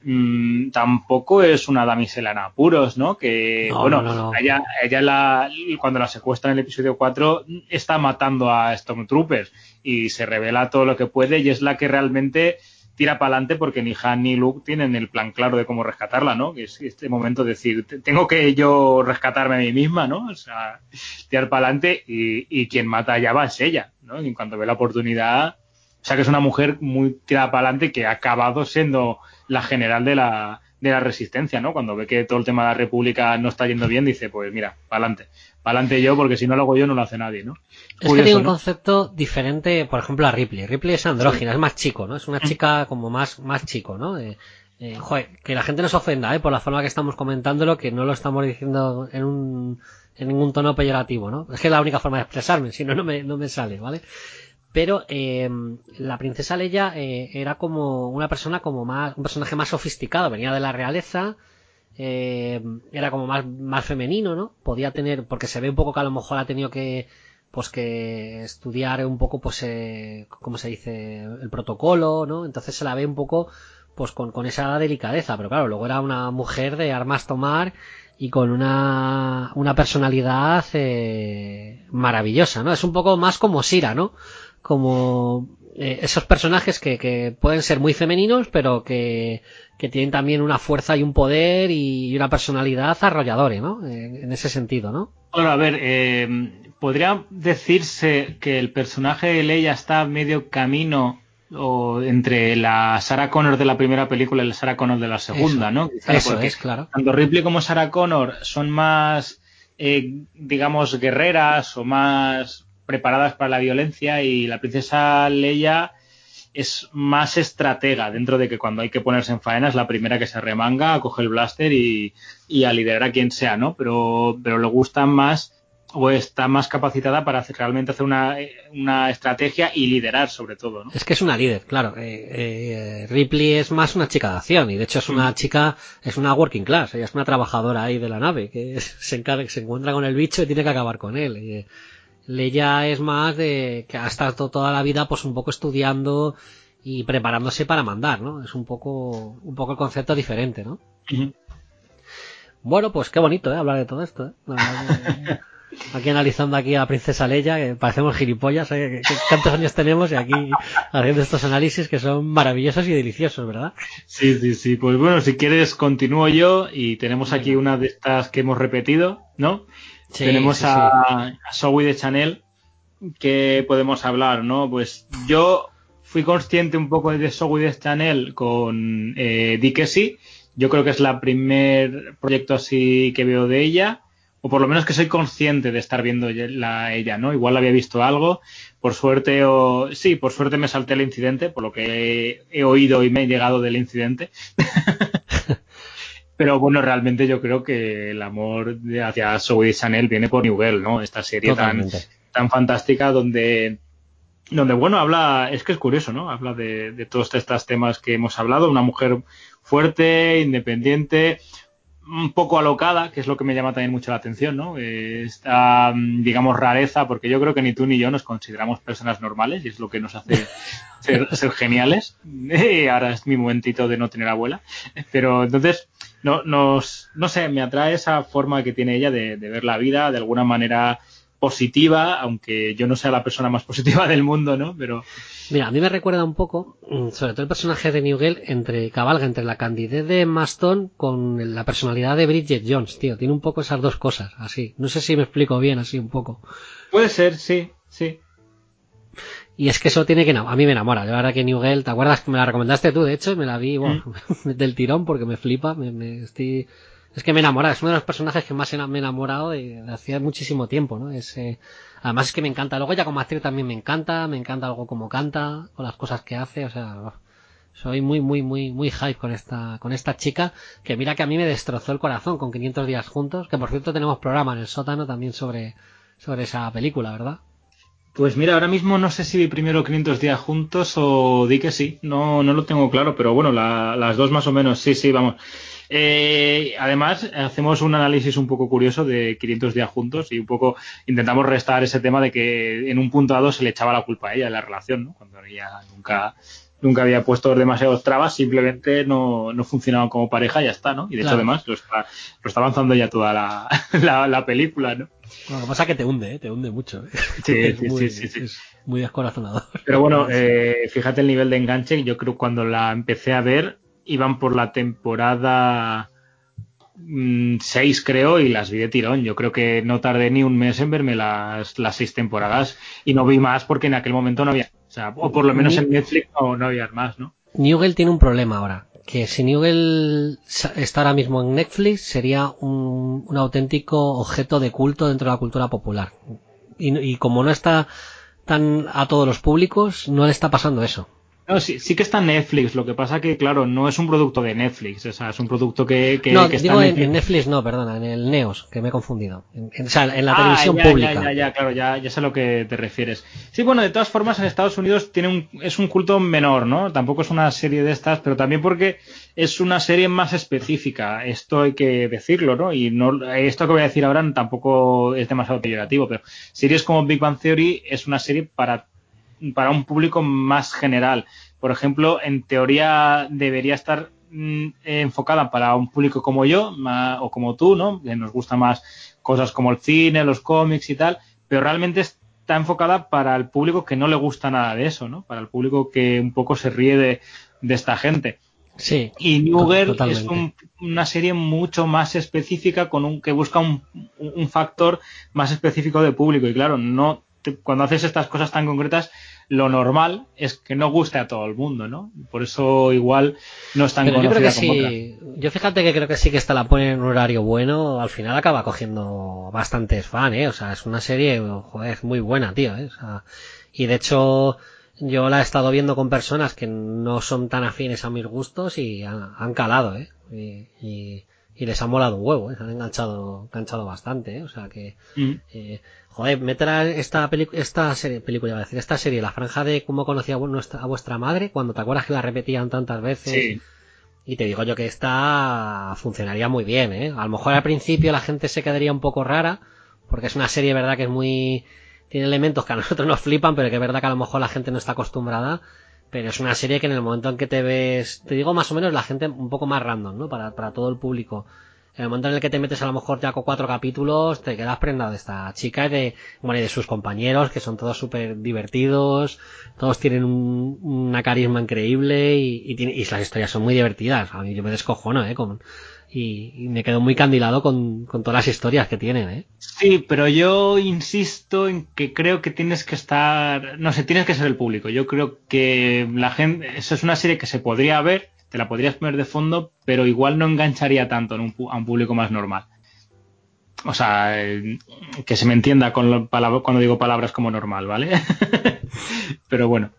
mmm, tampoco es una damisela en apuros, ¿no? Que, bueno, no, ella, ella la, cuando la secuestra en el episodio 4 está matando a Stormtroopers y se revela todo lo que puede y es la que realmente tira para adelante porque ni Han ni Luke tienen el plan claro de cómo rescatarla, ¿no? Que es este momento de decir, tengo que yo rescatarme a mí misma, ¿no? O sea, tirar para adelante y, y quien mata ya va es ella, ¿no? Y en cuanto ve la oportunidad, o sea que es una mujer muy tirada para adelante que ha acabado siendo la general de la, de la resistencia, ¿no? Cuando ve que todo el tema de la República no está yendo bien, dice, pues mira, para adelante. Para adelante yo, porque si no lo hago yo, no lo hace nadie, ¿no? Es que tiene un concepto diferente, por ejemplo, a Ripley. Ripley es andrógina, es más chico, ¿no? Es una chica como más, más chico, ¿no? Eh, eh, joder, que la gente nos ofenda, ¿eh? Por la forma que estamos comentándolo, que no lo estamos diciendo en un, en ningún tono peyorativo, ¿no? Es que es la única forma de expresarme, si no, no me, no me sale, ¿vale? Pero eh, la princesa Leia eh, era como una persona como más un personaje más sofisticado. Venía de la realeza eh, era como más más femenino no podía tener porque se ve un poco que a lo mejor ha tenido que pues que estudiar un poco pues eh, cómo se dice el protocolo no entonces se la ve un poco pues con, con esa delicadeza. Pero claro luego era una mujer de armas tomar y con una, una personalidad eh, maravillosa, ¿no? Es un poco más como Sira, ¿no? Como eh, esos personajes que, que, pueden ser muy femeninos, pero que, que, tienen también una fuerza y un poder y una personalidad arrolladores, ¿no? Eh, en ese sentido, ¿no? Bueno, a ver, eh, podría decirse que el personaje de Leia está medio camino o entre la Sarah Connor de la primera película y la Sarah Connor de la segunda, eso, ¿no? eso es, claro. Tanto Ripley como Sarah Connor son más, eh, digamos, guerreras o más preparadas para la violencia y la princesa Leia es más estratega dentro de que cuando hay que ponerse en faena es la primera que se remanga, coge el blaster y, y a liderar a quien sea, ¿no? Pero, pero le gusta más o está más capacitada para hacer, realmente hacer una, una, estrategia y liderar sobre todo, ¿no? Es que es una líder, claro. Eh, eh, Ripley es más una chica de acción y de hecho es una mm. chica, es una working class, ella es una trabajadora ahí de la nave que [LAUGHS] se, encarga, se encuentra con el bicho y tiene que acabar con él. Y, Leia es más de que ha estado toda la vida pues un poco estudiando y preparándose para mandar, ¿no? Es un poco, un poco el concepto diferente, ¿no? Bueno, pues qué bonito, ¿eh? Hablar de todo esto, ¿eh? [LAUGHS] Aquí analizando aquí a la princesa Leia, que parecemos gilipollas, ¿eh? ¿Cuántos años tenemos? Y aquí haciendo estos análisis que son maravillosos y deliciosos, ¿verdad? Sí, sí, sí. Pues bueno, si quieres continúo yo y tenemos aquí una de estas que hemos repetido, ¿no? Tenemos a, sí. de Chanel que podemos hablar, ¿no? Pues yo fui consciente un poco de Zoe de Chanel con eh, Dikesi. Yo creo que es la primer proyecto así que veo de ella, o por lo menos que soy consciente de estar viendo la, ella, ¿no? Igual había visto algo, por suerte o sí, por suerte me salté el incidente, por lo que he, he oído y me he llegado del incidente. [LAUGHS] Pero bueno, realmente yo creo que el amor hacia Zoe Chanel viene por New Girl, ¿no? Esta serie tan, tan fantástica donde, donde, bueno, habla, es que es curioso, ¿no? Habla de, de todos estos temas que hemos hablado, una mujer fuerte, independiente, un poco alocada, que es lo que me llama también mucho la atención, ¿no? Eh, esta, digamos, rareza, porque yo creo que ni tú ni yo nos consideramos personas normales y es lo que nos hace [LAUGHS] ser, ser geniales. Eh, ahora es mi momentito de no tener abuela. Pero entonces, no, nos, no sé, me atrae esa forma que tiene ella de, de ver la vida, de alguna manera positiva, aunque yo no sea la persona más positiva del mundo, ¿no? Pero Mira, a mí me recuerda un poco, mm, sobre todo el personaje de Newgale, entre cabalga entre la candidez de Maston con la personalidad de Bridget Jones, tío. Tiene un poco esas dos cosas, así. No sé si me explico bien, así un poco. puede ser, sí, sí. Y es que eso tiene que a mí me enamora. De verdad que Newgale, ¿te acuerdas que me la recomendaste tú? De hecho, me la vi bueno, [LAUGHS] del tirón porque me flipa, me, me estoy es que me enamora, es uno de los personajes que más me he enamorado de, de hacía muchísimo tiempo, ¿no? Es, eh, además es que me encanta, luego ya como actriz también me encanta, me encanta algo como canta, con las cosas que hace, o sea, soy muy, muy, muy, muy hype con esta, con esta chica, que mira que a mí me destrozó el corazón con 500 días juntos, que por cierto tenemos programa en el sótano también sobre, sobre esa película, ¿verdad? Pues mira, ahora mismo no sé si vi primero 500 días juntos o di que sí, no, no lo tengo claro, pero bueno, la- las dos más o menos, sí, sí, vamos. Eh, además, hacemos un análisis un poco curioso de 500 días juntos y un poco intentamos restar ese tema de que en un punto dado se le echaba la culpa a ella de la relación, ¿no? Cuando ella nunca, nunca había puesto demasiados trabas, simplemente no, no funcionaban como pareja y ya está, ¿no? Y de hecho, además, lo está, lo está avanzando ya toda la, [LAUGHS] la, la película, ¿no? Lo que pasa es que te hunde, ¿eh? te hunde mucho. ¿eh? Sí, [LAUGHS] muy, sí, sí, sí. muy descorazonador. Pero bueno, [LAUGHS] eh, fíjate el nivel de enganche. Yo creo que cuando la empecé a ver, iban por la temporada 6, creo, y las vi de tirón. Yo creo que no tardé ni un mes en verme las, las seis temporadas y no vi más porque en aquel momento no había. O, sea, o por lo menos en Netflix no, no había más, ¿no? Newgale tiene un problema ahora. Que si sa- está ahora mismo en Netflix, sería un, un auténtico objeto de culto dentro de la cultura popular. Y, y como no está tan a todos los públicos, no le está pasando eso. No, sí, sí que está en Netflix. Lo que pasa que, claro, no es un producto de Netflix. O sea, es un producto que, que, no, que está digo en, Netflix. en Netflix no, perdona, en el Neos, que me he confundido. En, en- o sea, en la Ah, televisión ya, pública. Ya, ya, ya, claro, ya, ya sé a lo que te refieres. Sí, bueno, de todas formas, en Estados Unidos tiene un, es un culto menor, ¿no? Tampoco es una serie de estas, pero también porque es una serie más específica. Esto hay que decirlo, ¿no? Y no, esto que voy a decir ahora tampoco es demasiado peyorativo, pero series como Big Bang Theory es una serie para, para un público más general. Por ejemplo, en teoría debería estar mm, enfocada para un público como yo o como tú, ¿no? Que nos gusta más cosas como el cine, los cómics y tal, pero realmente está enfocada para el público que no le gusta nada de eso, ¿no? Para el público que un poco se ríe de, de esta gente. Sí. Y New Girl es un- una serie mucho más específica con un que busca un, un factor más específico de público y claro, no cuando haces estas cosas tan concretas lo normal es que no guste a todo el mundo, ¿no? Por eso igual no es tan Pero yo creo conocida que como sí. Yo fíjate que creo que sí que esta la ponen en un horario bueno. Al final acaba cogiendo bastantes fans, ¿eh? O sea, es una serie, joder, muy buena, tío, ¿eh? O sea, y de hecho, yo la he estado viendo con personas que no son tan afines a mis gustos y han, han calado, ¿eh? Y, y, y les ha molado un huevo, ¿eh? Se han enganchado, enganchado bastante, ¿eh? O sea que, Mm. eh, joder, meter a esta película, esta serie, película, iba a decir, esta serie, la franja de cómo conocía a vuestra, a vuestra madre, cuando te acuerdas que la repetían tantas veces. Sí. Y te digo yo que esta funcionaría muy bien, ¿eh? A lo mejor al principio la gente se quedaría un poco rara, porque es una serie, verdad, que es muy... Tiene elementos que a [LAUGHS] nosotros nos flipan, pero que es verdad que a lo mejor la gente no está acostumbrada. Pero es una serie que en el momento en que te ves... Te digo más o menos la gente un poco más random, ¿no? Para, para todo el público. En el momento en el que te metes a lo mejor ya con cuatro capítulos, te quedas prendado de esta chica y de, bueno, y de sus compañeros, que son todos súper divertidos, todos tienen un- una carisma increíble y, y, tiene- y las historias son muy divertidas. A mí yo me descojono, eh, con, y, y me quedo muy candilado con, con todas las historias que tienen, eh. Sí, pero yo insisto en que creo que tienes que estar, no sé, tienes que ser el público. Yo creo que la gente, eso es una serie que se podría ver, te la podrías poner de fondo, pero igual no engancharía tanto en un a un público más normal. O sea, eh, que se me entienda con lo- cuando digo palabras como normal, ¿vale? [LAUGHS] pero bueno.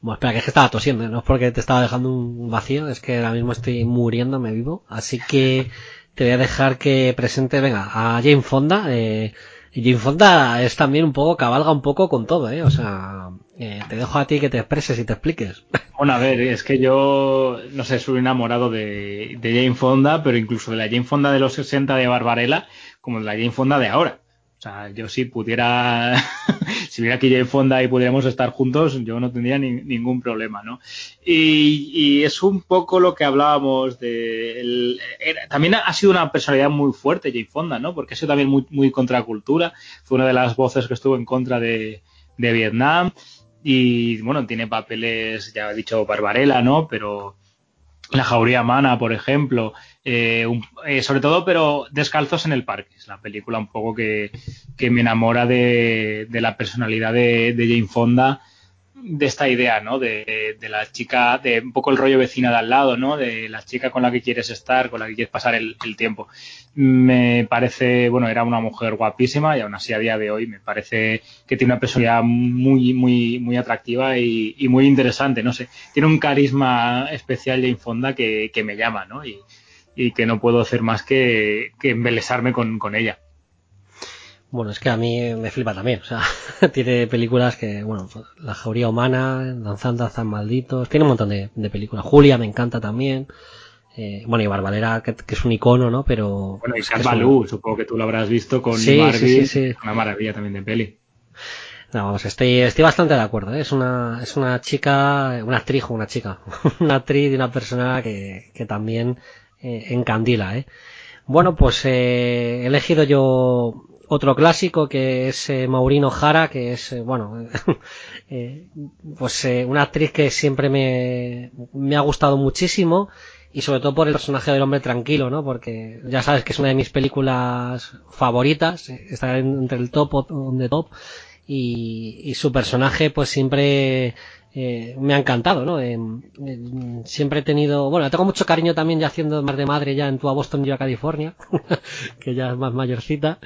Bueno, espera, que es que estaba tosiendo, no es porque te estaba dejando un vacío, es que ahora mismo estoy muriéndome vivo, así que te voy a dejar que presente, venga, a Jane Fonda, eh, y Jane Fonda es también un poco, cabalga un poco con todo, eh, o sea, eh, te dejo a ti que te expreses y te expliques. [LAUGHS] Bueno, a ver, es que yo, no sé, soy enamorado de, de Jane Fonda, pero incluso de la Jane Fonda de los 60 de Barbarella, como de la Jane Fonda de ahora. Sea, yo si pudiera, [LAUGHS] si hubiera aquí Jane Fonda y pudiéramos estar juntos, yo no tendría ni- ningún problema, ¿no? Y, es un poco lo que hablábamos de... también ha sido una personalidad muy fuerte Jane Fonda, ¿no? Porque ha sido también muy, muy contracultura. Fue una de las voces que estuvo en contra de, Vietnam. Y bueno, tiene papeles, ya he dicho Barbarella, ¿no? Pero la jauría humana, por ejemplo, eh, un- eh, sobre todo, pero Descalzos en el parque, es la película un poco que, que me enamora de, de la personalidad de, de Jane Fonda, de esta idea, ¿no? De, de la chica, de un poco el rollo vecina de al lado, ¿no? De la chica con la que quieres estar, con la que quieres pasar el, el tiempo. Me parece, bueno, era una mujer guapísima y aún así a día de hoy me parece que tiene una personalidad muy, muy, muy atractiva y, y muy interesante, no sé. Tiene un carisma especial Jane Fonda que, que me llama, ¿no? Y, y que no puedo hacer más que, que embelesarme con, con ella. Bueno, es que a mí me flipa también. O sea, [LAUGHS] tiene películas que, bueno, La Jauría Humana, Danzando Danzan Malditos, tiene un montón de, de películas. Julia me encanta también. Eh, bueno, y Barbalera, que, que es un icono, ¿no? Pero. Bueno, y Cat Ballou, supongo que tú lo habrás visto con Sí, Barbie, sí, sí, sí. una maravilla también de peli. No, vamos, estoy, estoy bastante de acuerdo. ¿eh? Es una, es una chica, una actriz o una chica, [LAUGHS] una actriz y una persona que, que también eh, encandila. ¿eh? Bueno, pues eh, he elegido yo otro clásico que es eh, Maurino Jara, que es, eh, bueno, [LAUGHS] eh, pues eh, una actriz que siempre me, me ha gustado muchísimo y sobre todo por el personaje del hombre tranquilo, ¿no? Porque ya sabes que es una de mis películas favoritas, está en- entre el top o the top y, y su personaje pues siempre eh, me ha encantado, ¿no? Eh, eh, siempre he tenido, bueno, tengo mucho cariño también ya haciendo más de madre ya en tu a Boston yo a California, [LAUGHS] que ya es más mayorcita,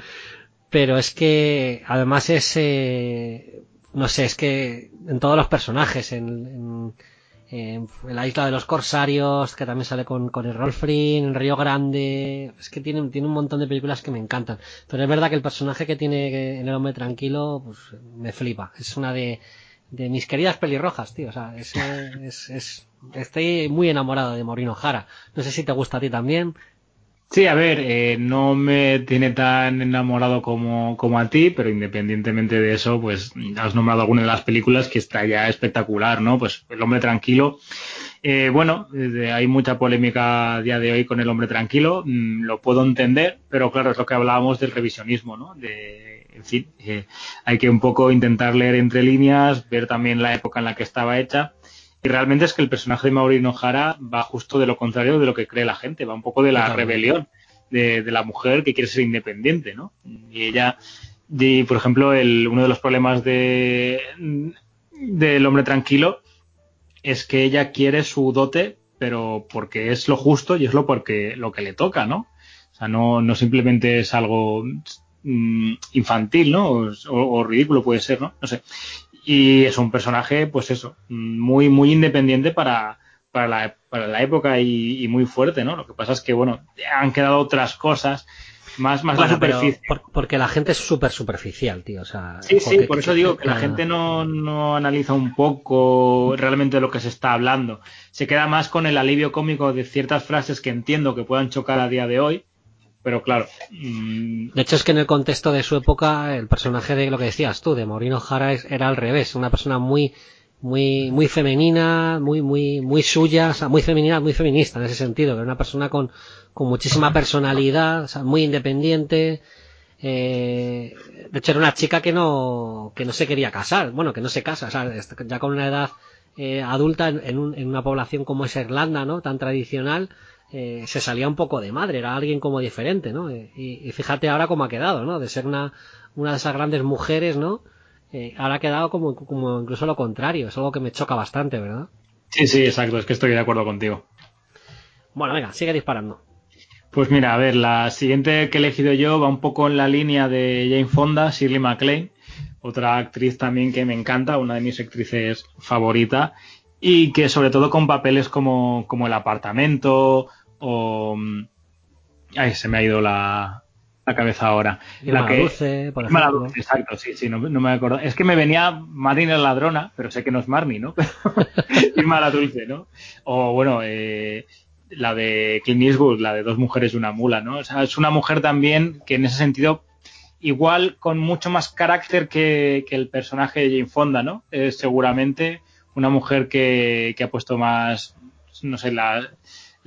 pero es que además es, eh, no sé, es que en todos los personajes, en, la isla de los corsarios, que también sale con, con el Rolfrin, en Río Grande, es que tiene, tiene un montón de películas que me encantan. Pero es verdad que el personaje que tiene en El Hombre Tranquilo, pues me flipa. Es una de, de mis queridas pelirrojas, tío. O sea, es, es, es- estoy muy enamorado de Maureen O'Hara. No sé si te gusta a ti también. Sí, a ver, eh, no me tiene tan enamorado como, como a ti, pero independientemente de eso, pues has nombrado alguna de las películas que está ya espectacular, ¿no? Pues El hombre tranquilo. Eh, bueno, eh, hay mucha polémica a día de hoy con El hombre tranquilo, mm, lo puedo entender, pero claro, es lo que hablábamos del revisionismo, ¿no? De, en fin, eh, hay que un poco intentar leer entre líneas, ver también la época en la que estaba hecha. Y realmente es que el personaje de Maureen O'Hara va justo de lo contrario de lo que cree la gente, va un poco de la Totalmente. rebelión de, de la mujer que quiere ser independiente, ¿no? Y ella, y, por ejemplo, el, uno de los problemas de del hombre tranquilo es que ella quiere su dote, pero porque es lo justo y es lo porque lo que le toca, ¿no? O sea, no, no simplemente es algo mm, infantil, ¿no? O, o ridículo puede ser, ¿no? No sé. Y es un personaje, pues eso, muy, muy independiente para, para, la, para la época y, y muy fuerte, ¿no? Lo que pasa es que, bueno, han quedado otras cosas, más, más Bueno, la superficie. por- porque la gente es súper superficial, tío. O sea, Sí, sí, por eso digo que la gente no, no analiza un poco realmente lo que se está hablando. Se queda más con el alivio cómico de ciertas frases que entiendo que puedan chocar a día de hoy, pero claro, mm, De hecho, es que en el contexto de su época, el personaje de lo que decías tú, de Maureen O'Hara, es- era al revés, una persona muy, muy, muy femenina, muy, muy, muy suya, o sea, muy femenina, muy feminista en ese sentido, era una persona con, con muchísima personalidad, o sea, muy independiente, eh, de hecho era una chica que no, que no se quería casar, bueno, que no se casa, o sea, ya con una edad eh, adulta en, en un- en una población como es Irlanda, ¿no? Tan tradicional, eh, se salía un poco de madre, era alguien como diferente, ¿no? Eh, Y, y fíjate ahora cómo ha quedado, ¿no? De ser una, una de esas grandes mujeres, ¿no? Eh, ahora ha quedado como, como incluso lo contrario, es algo que me choca bastante, ¿verdad? sí, sí, exacto, es que estoy de acuerdo contigo. Bueno, venga, sigue disparando. Pues mira, a ver, la siguiente que he elegido yo va un poco en la línea de Jane Fonda, Shirley MacLaine, otra actriz también que me encanta, una de mis actrices favoritas, y que sobre todo con papeles como, como El apartamento o... Ay, se me ha ido la, la cabeza ahora. Irma la que, Dulce, por ejemplo. Dulce, exacto, sí, sí, no, no me acuerdo. Es que me venía Marnie la ladrona, pero sé que no es Marnie, ¿no? [LAUGHS] Irma la Dulce, ¿no? O bueno, eh, la de Clint Eastwood, la de dos mujeres y una mula, ¿no? O sea, es una mujer también que en ese sentido igual con mucho más carácter que, que el personaje de Jane Fonda, ¿no? Es seguramente una mujer que, que ha puesto más, no sé, la,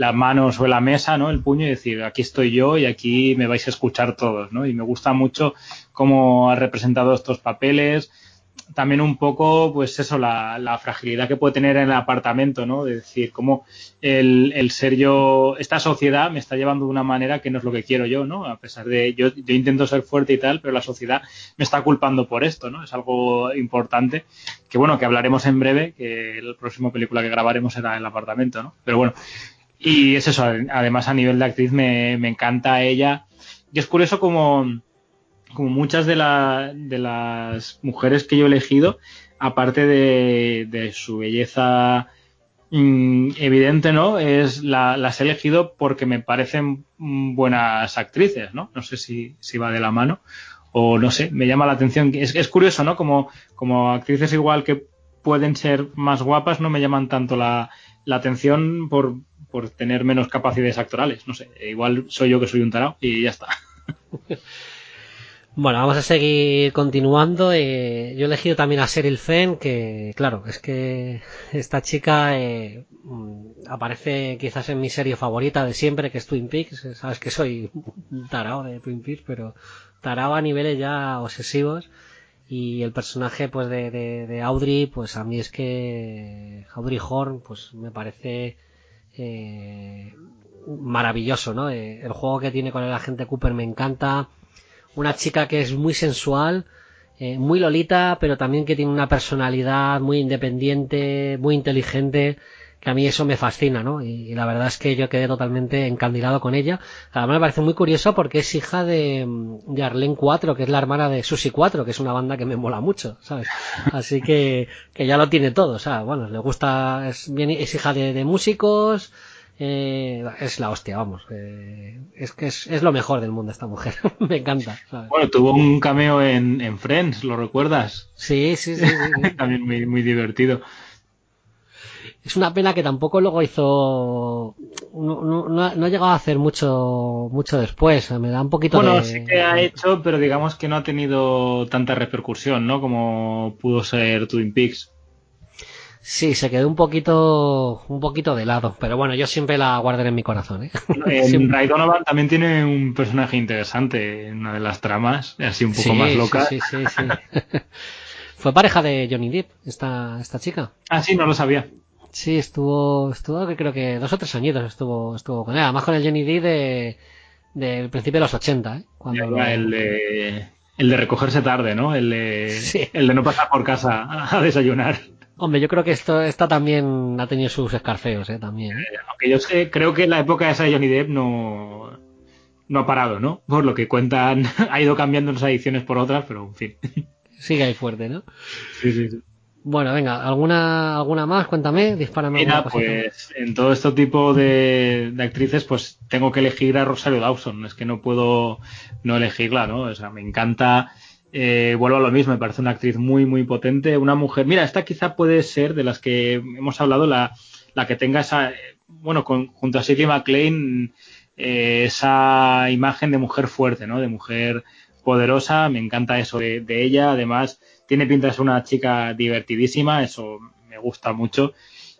las manos sobre la mesa, ¿no? El puño y decir, aquí estoy yo y aquí me vais a escuchar todos, ¿no? Y me gusta mucho cómo ha representado estos papeles, también un poco, pues eso, la, la, fragilidad que puede tener en el apartamento, ¿no? De decir, cómo el, el, ser yo, esta sociedad me está llevando de una manera que no es lo que quiero yo, ¿no? A pesar de, yo, yo intento ser fuerte y tal, pero la sociedad me está culpando por esto, ¿no? Es algo importante, que bueno, que hablaremos en breve, que la próxima película que grabaremos será El apartamento, ¿no? Pero bueno, y es eso, además a nivel de actriz me, me encanta ella. Y es curioso como como muchas de, la, de las mujeres que yo he elegido, aparte de, de su belleza mmm, evidente, ¿no? Es la, las he elegido porque me parecen buenas actrices, ¿no? No sé si, si va de la mano o no sé, me llama la atención. Es, es curioso, ¿no? Como, como actrices igual que pueden ser más guapas, no me llaman tanto la, la atención por, por tener menos capacidades actorales. No sé, igual soy yo que soy un tarao y ya está. Bueno, vamos a seguir continuando. Eh, yo he elegido también a Cheryl Fenn, que claro, es que esta chica eh, aparece quizás en mi serie favorita de siempre, que es Twin Peaks. Sabes que soy un tarao de Twin Peaks, pero tarao a niveles ya obsesivos. Y el personaje pues de, de, Audrey, pues a mí es que Audrey Horn, pues me parece eh, maravilloso, ¿no? Eh, el juego que tiene con el agente Cooper me encanta una chica que es muy sensual, eh, muy lolita, pero también que tiene una personalidad muy independiente, muy inteligente, que a mí eso me fascina, ¿no? Y, y la verdad es que yo quedé totalmente encandilado con ella. Además me parece muy curioso porque es hija de, de Arlene 4, que es la hermana de Susi 4, que es una banda que me mola mucho, ¿sabes? Así que, que ya lo tiene todo, o sea, bueno, le gusta, es, bien, es hija de, de músicos, eh, es la hostia, vamos. Eh, es que es, es, lo mejor del mundo esta mujer. [LAUGHS] Me encanta. ¿sabes? Bueno, tuvo un cameo en, en Friends, ¿lo recuerdas? Sí, sí, sí. sí, sí. [LAUGHS] También muy, muy divertido. Es una pena que tampoco luego hizo. No, no, no, ha, llegado a hacer mucho mucho después. Me da un poquito bueno, de. sí que ha hecho, pero digamos que no ha tenido tanta repercusión, ¿no? Como pudo ser Twin Peaks. Sí, se quedó un poquito, un poquito de lado, pero bueno, yo siempre la guardaré en mi corazón. ¿eh? [LAUGHS] En Ray Donovan también tiene un personaje interesante en una de las tramas, así un poco sí, más loca. Sí, sí, sí, sí. [LAUGHS] Fue pareja de Johnny Depp, esta, esta chica. Ah, sí, no lo sabía. Sí, estuvo, estuvo que creo que dos o tres añitos estuvo, estuvo con él, además con el Johnny Depp de, del principio de los 80, ¿eh? Cuando lo... el de, el de recogerse tarde, ¿no? El de, sí. el de no pasar por casa a desayunar. Hombre, yo creo que esto esta también ha tenido sus escarfeos, ¿eh? También. ¿eh? Aunque yo sé, creo que la época esa de Johnny Depp no, no ha parado, ¿no? Por lo que cuentan, [LAUGHS] ha ido cambiando las ediciones por otras, pero en fin. Sigue ahí fuerte, ¿no? Sí, sí, sí. Bueno, venga, ¿alguna, alguna más? Cuéntame, dispárame. Mira, pues en todo este tipo de, de, actrices, pues tengo que elegir a Rosario Dawson. Es que no puedo no elegirla, ¿no? O sea, me encanta. Eh, vuelvo a lo mismo, me parece una actriz muy, muy potente. Una mujer. Mira, esta quizá puede ser de las que hemos hablado, la, la que tenga esa. Bueno, con, junto a Shirley MacLaine, eh, esa imagen de mujer fuerte, ¿no? De mujer poderosa. Me encanta eso de, de ella. Además tiene pinta de ser una chica divertidísima, eso me gusta mucho.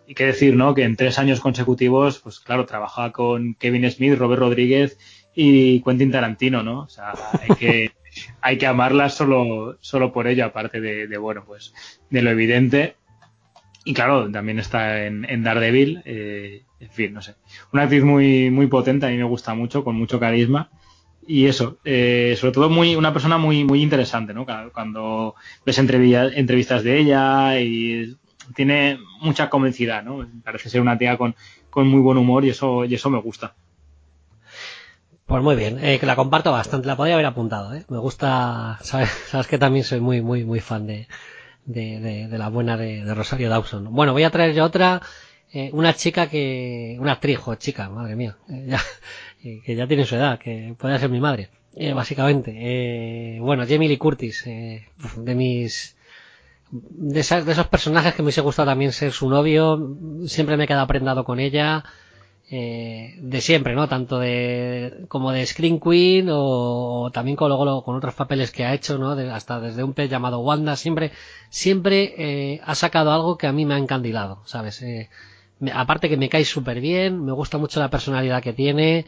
Y qué decir, ¿no? Que en tres años consecutivos, pues claro, trabaja con Kevin Smith, Robert Rodríguez y Quentin Tarantino, ¿no? O sea, hay que, [LAUGHS] hay que amarla solo, solo por ello, aparte de, de, bueno, pues, de lo evidente. Y claro, también está en, en Daredevil, eh, en fin, no sé. Una actriz muy, muy potente, a mí me gusta mucho, con mucho carisma y eso, eh, sobre todo muy una persona muy muy interesante, ¿no? Cuando ves entrevistas de ella y tiene mucha convencida, ¿no? Parece ser una tía con, con muy buen humor y eso y eso me gusta. Pues muy bien, eh, que la comparto bastante, la podría haber apuntado, ¿eh? Me gusta, sabes, [LAUGHS] sabes que también soy muy muy muy fan de, de, de, la buena de, Rosario Dawson. Bueno, voy a traer yo otra, eh, una chica que, una actriz, chica, madre mía, eh, que ya tiene su edad, que puede ser mi madre, eh, básicamente. Eh, bueno, Jamie Lee Curtis, eh, de mis, de, esas, de, esos personajes que me hubiese gustado también ser su novio, siempre me he quedado prendado con ella, eh, de siempre, ¿no? Tanto de como de Screen Queen o, también con luego con otros papeles que ha hecho, ¿no? hasta desde un pez llamado Wanda, siempre, siempre eh, ha sacado algo que a mí me ha encandilado, ¿sabes? Aparte que me cae súper bien, me gusta mucho la personalidad que tiene,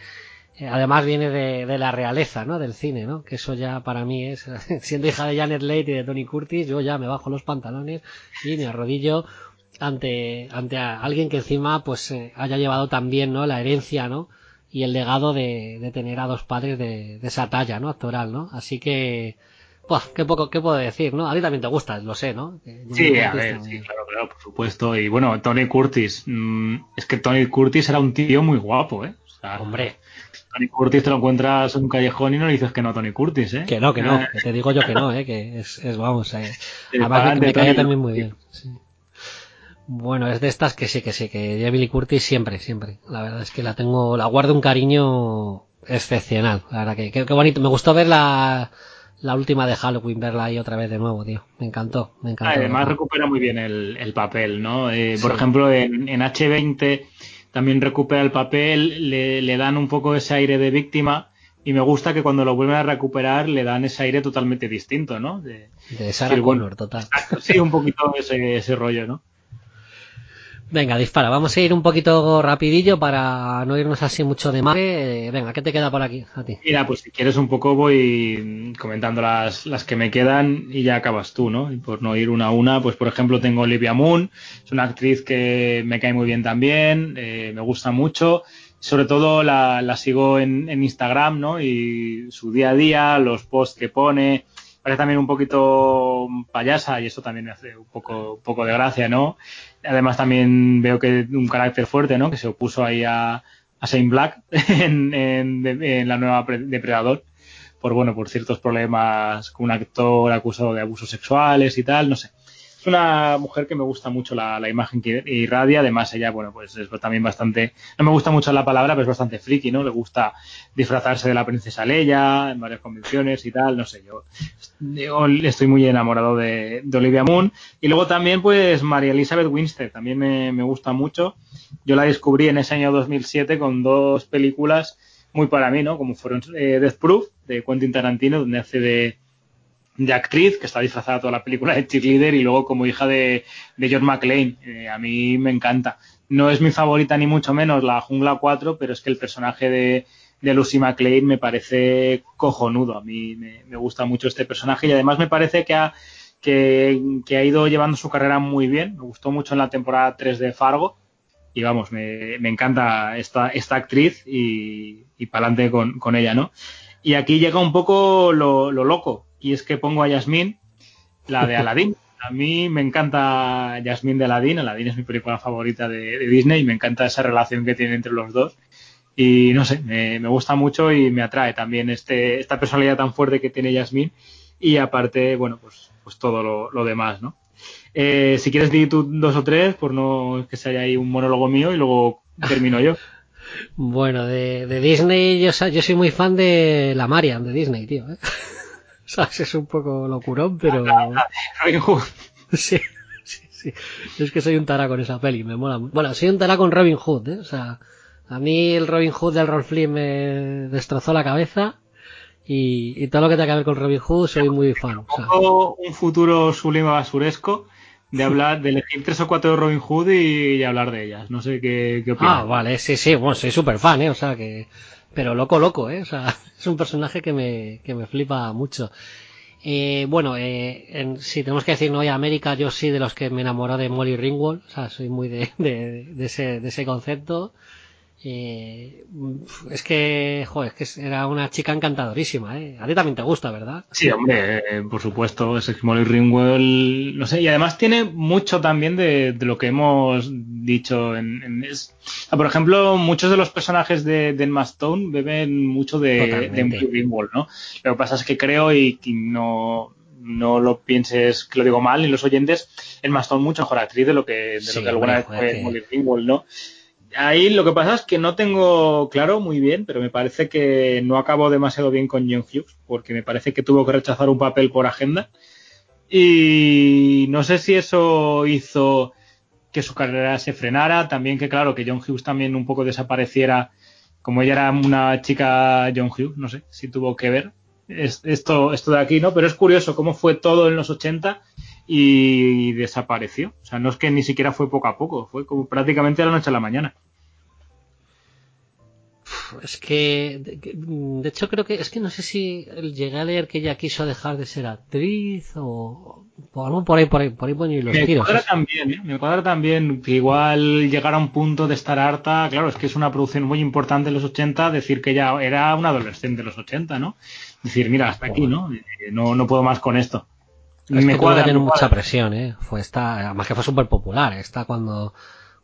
eh, además viene de, de, la realeza, ¿no? Del cine, ¿no? Que eso ya para mí es, [LAUGHS] siendo hija de Janet Leigh y de Tony Curtis, yo ya me bajo los pantalones y me arrodillo ante, ante alguien que encima pues eh, haya llevado también ¿no? la herencia ¿no? y el legado de, de tener a dos padres de, de, esa talla ¿no? actoral ¿no? así que pues qué poco qué puedo decir ¿no? a ti también te gusta lo sé ¿no? sí a ver sí claro claro por supuesto y bueno Tony Curtis mmm, es que Tony Curtis era un tío muy guapo ¿eh? O sea, hombre Tony Curtis te lo encuentras en un callejón y no le dices que no a Tony Curtis, ¿eh? Que no, que no, que te digo yo que no, ¿eh? Que es, es vamos, eh. [LAUGHS] Además me, me caía también muy bien. Sí. Bueno, es de estas que sí, que sí, que Jamie Lee Curtis siempre, siempre. La verdad es que la tengo, la guardo un cariño excepcional. La verdad que, qué bonito. Me gustó ver la, la última de Halloween, verla ahí otra vez de nuevo, tío. Me encantó, me encantó. Además recupera muy bien el, el papel, ¿no? Eh, por ejemplo, en, en, H20 también recupera el papel, le, le dan un poco ese aire de víctima. Y me gusta que cuando lo vuelven a recuperar le dan ese aire totalmente distinto, ¿no? De, de Sarah decir, Connor, total. [LAUGHS] Sí, un poquito ese, ese rollo, ¿no? Venga, dispara. Vamos a ir un poquito rapidillo para no irnos así mucho de más. Eh, venga, ¿qué te queda por aquí a ti? Mira, pues si quieres un poco voy comentando las, las que me quedan y ya acabas tú, ¿no? Y por no ir una a una, pues por ejemplo tengo Olivia Moon, es una actriz que me cae muy bien también, eh, me gusta mucho. Sobre todo la, la sigo en, en Instagram, ¿no? Y su día a día, los posts que pone, parece también un poquito payasa y eso también me hace un poco, un poco de gracia, ¿no? Además también veo que un carácter fuerte, ¿no? Que se opuso ahí a, a Shane Black [LAUGHS] en, en, en, la nueva Depredador por, bueno, por ciertos problemas con un actor acusado de abusos sexuales y tal, no sé. Es una mujer que me gusta mucho la, imagen que irradia, además ella, bueno, pues es también bastante, no me gusta mucho la palabra, pero es bastante friki, ¿no? Le gusta disfrazarse de la princesa Leia en varias convenciones y tal, no sé, yo, estoy muy enamorado de, de, Olivia Moon. Y luego también, pues, María Elizabeth Winstead, también me, me gusta mucho. Yo la descubrí en ese año 2007 con dos películas muy para mí, ¿no? Como fueron eh, Death Proof, de Quentin Tarantino, donde hace de, de actriz, que está disfrazada toda la película de cheerleader, y luego como hija de, de John McClane. Eh, a mí me encanta. No es mi favorita ni mucho menos la Jungla 4, pero es que el personaje de, de Lucy McClane me parece cojonudo. A mí me, gusta mucho este personaje y además me parece que ha, que, ha ido llevando su carrera muy bien. Me gustó mucho en la temporada 3 de Fargo. Y vamos, me, me encanta esta, esta actriz y, y para adelante con, con ella, ¿no? Y aquí llega un poco lo, lo loco, y es que pongo a Yasmín, la de Aladdin. [LAUGHS] A mí me encanta Yasmín de Aladdin, Aladdin es mi película favorita de, de, Disney y me encanta esa relación que tiene entre los dos. Y no sé, me, me gusta mucho y me atrae también este, esta personalidad tan fuerte que tiene Yasmín y aparte, bueno, pues, pues todo lo, lo demás, ¿no? Eh, si quieres decir tú dos o tres, por no que sea ahí un monólogo mío y luego termino yo. [LAUGHS] Bueno, de, de Disney, yo, yo, soy muy fan de la Marian de Disney, tío. ¿eh? ¿Sabes? Es un poco locurón, pero. [LAUGHS] [LAUGHS] sí, sí, sí. Es que soy un tara con esa peli, me mola. Bueno, soy un tara con Robin Hood, ¿eh? O sea, a mí el Robin Hood del Rolf Flynn me destrozó la cabeza. Y, y, todo lo que tenga que ver con Robin Hood soy muy fan. Un futuro sublime basuresco de [LAUGHS] hablar, de elegir tres o cuatro Robin Hood y, y hablar de ellas. No sé qué, qué opinas. Ah, vale, sí, sí, bueno, soy súper fan, ¿eh? O sea que, pero loco, loco, ¿eh? O sea, [LAUGHS] es un personaje que me, que me flipa mucho. Eh, bueno, eh, en, si tenemos que decir no hay América, yo sí de los que me enamoró de Molly Ringwald, o sea, soy muy de, de, de ese, de ese concepto. Eh, es que, joder, es que era una chica encantadorísima, ¿eh? A ti también te gusta, ¿verdad? Sí, hombre, eh, por supuesto, es Molly Ringwell, no sé, y además tiene mucho también de, de lo que hemos dicho en, en es, por ejemplo, muchos de los personajes de, de Emma Stone beben mucho de, de Molly Ringwell, ¿no? Lo que pasa es que creo y, y no, no lo pienses que lo digo mal, ni los oyentes, Emma Stone mucho mejor actriz de lo que, de sí, lo que alguna vez fue. Molly Ringwell, ¿no? Ahí lo que pasa es que no tengo claro muy bien, pero me parece que no acabó demasiado bien con John Hughes, porque me parece que tuvo que rechazar un papel por agenda. Y no sé si eso hizo que su carrera se frenara, también que claro, que John Hughes también un poco desapareciera, como ella era una chica John Hughes, no sé si tuvo que ver esto, esto de aquí, ¿no? Pero es curioso cómo fue todo en los 80 y desapareció. O sea, no es que ni siquiera fue poco a poco, fue como prácticamente de la noche a la mañana. Es que, de, hecho creo que, es que no sé si llegué a leer que ella quiso dejar de ser actriz o, algo por ahí, por ahí, por ahí ponen los me tiros. Cuadra también, ¿eh? Me cuadra también que igual llegar a un punto de estar harta, claro, es que es una producción muy importante en los 80, decir que ella era una adolescente de los 80, ¿no? Decir, mira, hasta aquí, ¿no? Eh, no, no puedo más con esto. Es me que cuadra, tener mucha presión, ¿eh? Fue esta, además que fue súper popular, esta cuando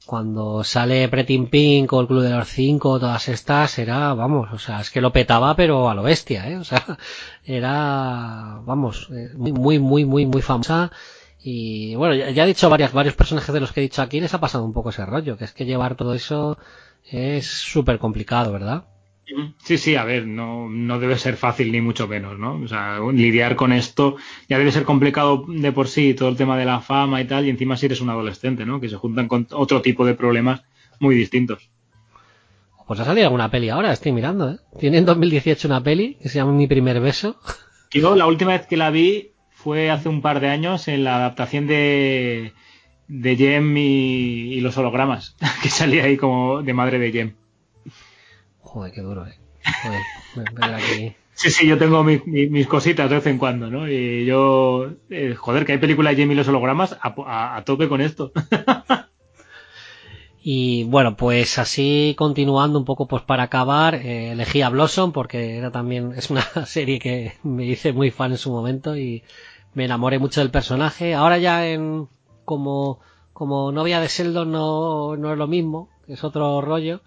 cuando sale Pretty Pink o el Club de los Cinco, todas estas, era, vamos, o sea, es que lo petaba, pero a lo bestia, ¿eh? O sea, [LAUGHS] era, vamos, eh, muy, muy, muy, muy, muy famosa. Y bueno, ya, he dicho varias, varios personajes de los que he dicho aquí, les ha pasado un poco ese rollo, que es que llevar todo eso es súper complicado, ¿verdad? Sí, sí, a ver, no, no debe ser fácil ni mucho menos, ¿no? O sea, lidiar con esto ya debe ser complicado de por sí, todo el tema de la fama y tal, y encima si eres un adolescente, ¿no? Que se juntan con otro tipo de problemas muy distintos. Pues ha salido alguna peli ahora, estoy mirando, ¿eh? Tiene en 2018 una peli que se llama Mi primer beso. [LAUGHS] Yo la última vez que la vi fue hace un par de años en la adaptación de, de Jem y, y los hologramas, [LAUGHS] que salía ahí como de madre de Jem. Joder, qué duro, eh. Joder, aquí. Sí, sí, yo tengo mis, cositas de vez en cuando, ¿no? Y yo, eh, joder, que hay películas de Jamie los hologramas a, tope con esto. [LAUGHS] y bueno, pues así continuando un poco, pues para acabar, eh, elegí a Blossom porque era también, es una [LAUGHS] serie que me hice muy fan en su momento y me enamoré mucho del personaje. Ahora ya en, como, como novia de Sheldon no, no es lo mismo, es otro rollo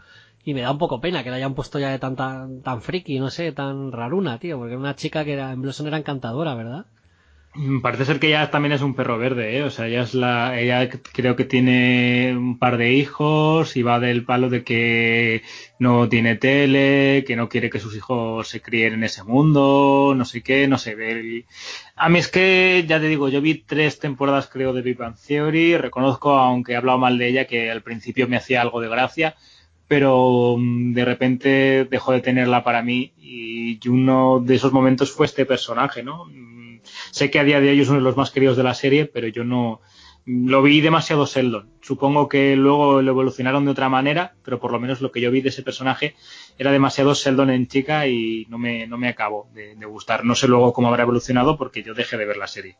y me da un poco pena que la hayan puesto ya de tan, tan, friki, no sé, tan raruna, tío, porque era una chica que era, en Blossom era encantadora, ¿verdad? Mm, parece ser que ella también es un perro verde, ¿eh? O sea, ella es la, ella creo que tiene un par de hijos y va del palo de que no tiene tele, que no quiere que sus hijos se críen en ese mundo, no sé qué, no sé. ver A mí es que, ya te digo, yo vi tres temporadas creo de Big Bang Theory, reconozco, aunque he hablado mal de ella, que al principio me hacía algo de gracia, pero mm, de repente dejó de tenerla para mí y uno de esos momentos fue este personaje, ¿no? Mm, sé que a día de hoy es uno de los más queridos de la serie, pero yo no lo vi demasiado Sheldon. Supongo que luego lo evolucionaron de otra manera, pero por lo menos lo que yo vi de ese personaje era demasiado Sheldon en chica y no me, no me de, de gustar. No sé luego cómo habrá evolucionado porque yo dejé de ver la serie.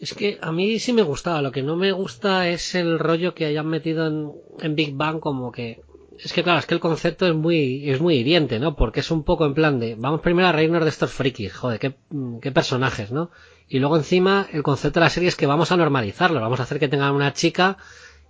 Es que a mí sí me gustaba, lo que no me gusta es el rollo que hayan metido en, Big Bang como que... Es que claro, es que el concepto es muy, es muy hiriente, ¿no? Porque es un poco en plan de, vamos primero a reírnos de estos frikis, joder, qué, qué personajes, ¿no? Y luego encima el concepto de la serie es que vamos a normalizarlo, vamos a hacer que tengan una chica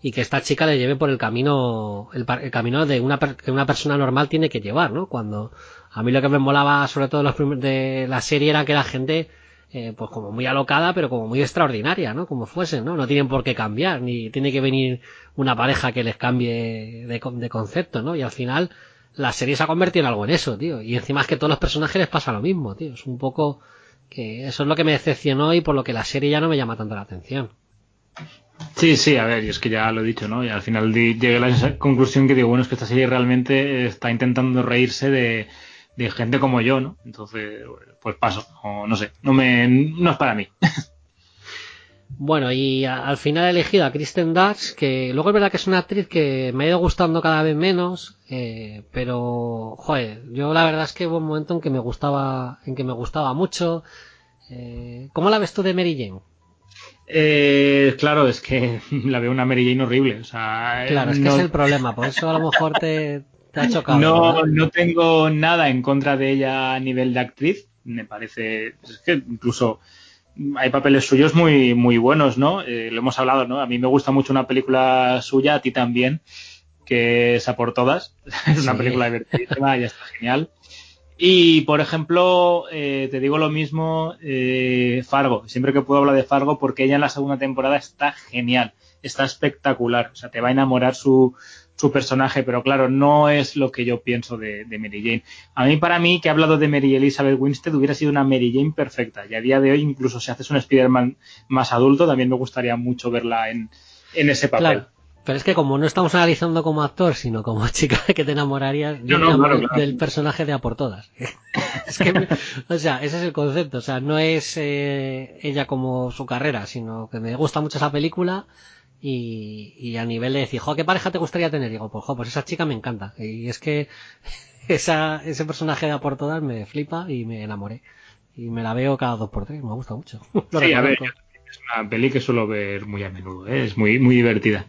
y que esta chica le lleve por el camino, el, el camino de una, que una persona normal tiene que llevar, ¿no? Cuando a mí lo que me molaba sobre todo los de la serie era que la gente eh, pues como muy alocada, pero como muy extraordinaria, ¿no? Como fuesen, ¿no? No tienen por qué cambiar, ni tiene que venir una pareja que les cambie de, de concepto, ¿no? Y al final la serie se ha convertido en algo en eso, tío. Y encima es que todos los personajes les pasa lo mismo, tío. Es un poco que eso es lo que me decepcionó y por lo que la serie ya no me llama tanto la atención. Sí, sí, a ver, y es que ya lo he dicho, ¿no? Y al final llegué a la conclusión que digo, bueno, es que esta serie realmente está intentando reírse de, de gente como yo, ¿no? Entonces, pues paso, o no sé, no me, no es para mí. [LAUGHS] Bueno, y al final he elegido a Kristen Dutch, que luego es verdad que es una actriz que me ha ido gustando cada vez menos, eh, pero, joder, yo la verdad es que hubo un momento en que me gustaba, en que me gustaba mucho. Eh, ¿Cómo la ves tú de Mary Jane? Eh, claro, es que [LAUGHS] la veo una Mary Jane horrible. O sea, claro, es que es el problema, por eso a lo mejor te, no, no tengo nada en contra de ella a nivel de actriz. Me parece es que incluso hay papeles suyos muy muy buenos, ¿no? Eh, lo hemos hablado, ¿no? A mí me gusta mucho una película suya, a ti también, que es A por todas. [LAUGHS] es una película divertidísima y está genial. Y, por ejemplo, eh, te digo lo mismo, eh, Fargo. Siempre que puedo hablar de Fargo porque ella en la segunda temporada está genial, está espectacular. O sea, te va a enamorar su, su personaje, pero claro, no es lo que yo pienso de, Mary Jane. A mí, para mí, que he hablado de Mary Elizabeth Winstead, hubiera sido una Mary Jane perfecta. Y a día de hoy, incluso si haces un Spider-Man más adulto, también me gustaría mucho verla en, en ese papel. Claro. Pero es que como no estamos analizando como actor, sino como [LAUGHS] chica que te enamorarías, yo No, claro, del personaje de A por todas. [LAUGHS] es que, me- o sea, ese es el concepto. O sea, no es eh, ella como su carrera, sino que me gusta mucho esa película y, y a nivel de decir, jo, ¿qué pareja te gustaría tener? Digo, pues, jo, pues esa chica me encanta. Y es que [LAUGHS] esa, ese personaje de por todas me flipa y me enamoré. Y me la veo cada dos por tres, me gusta mucho. [LAUGHS] Lo Sí, a ver, es una peli que suelo ver muy a menudo, ¿eh? es muy, muy divertida.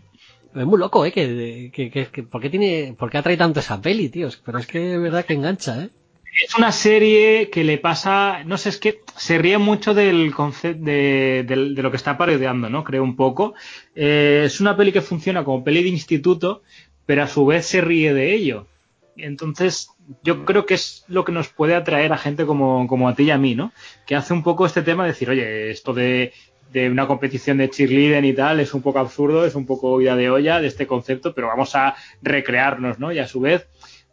Es muy loco, ¿eh? Que, que, que, que- ¿por, qué tiene, ¿Por qué atrae tanto esa peli, tíos? Pero es que es verdad que engancha, ¿eh? Es una serie que le pasa, no sé, es que se ríe mucho del concepto de, de lo que está parodiando, ¿no? Creo un poco. Eh, es una peli que funciona como peli de instituto, pero a su vez se ríe de ello. Entonces, yo creo que es lo que nos puede atraer a gente como, como a ti y a mí, ¿no? Que hace un poco este tema de decir, oye, esto de, de una competición de cheerleading y tal es un poco absurdo, es un poco ida de olla de este concepto, pero vamos a recrearnos, ¿no? Y a su vez,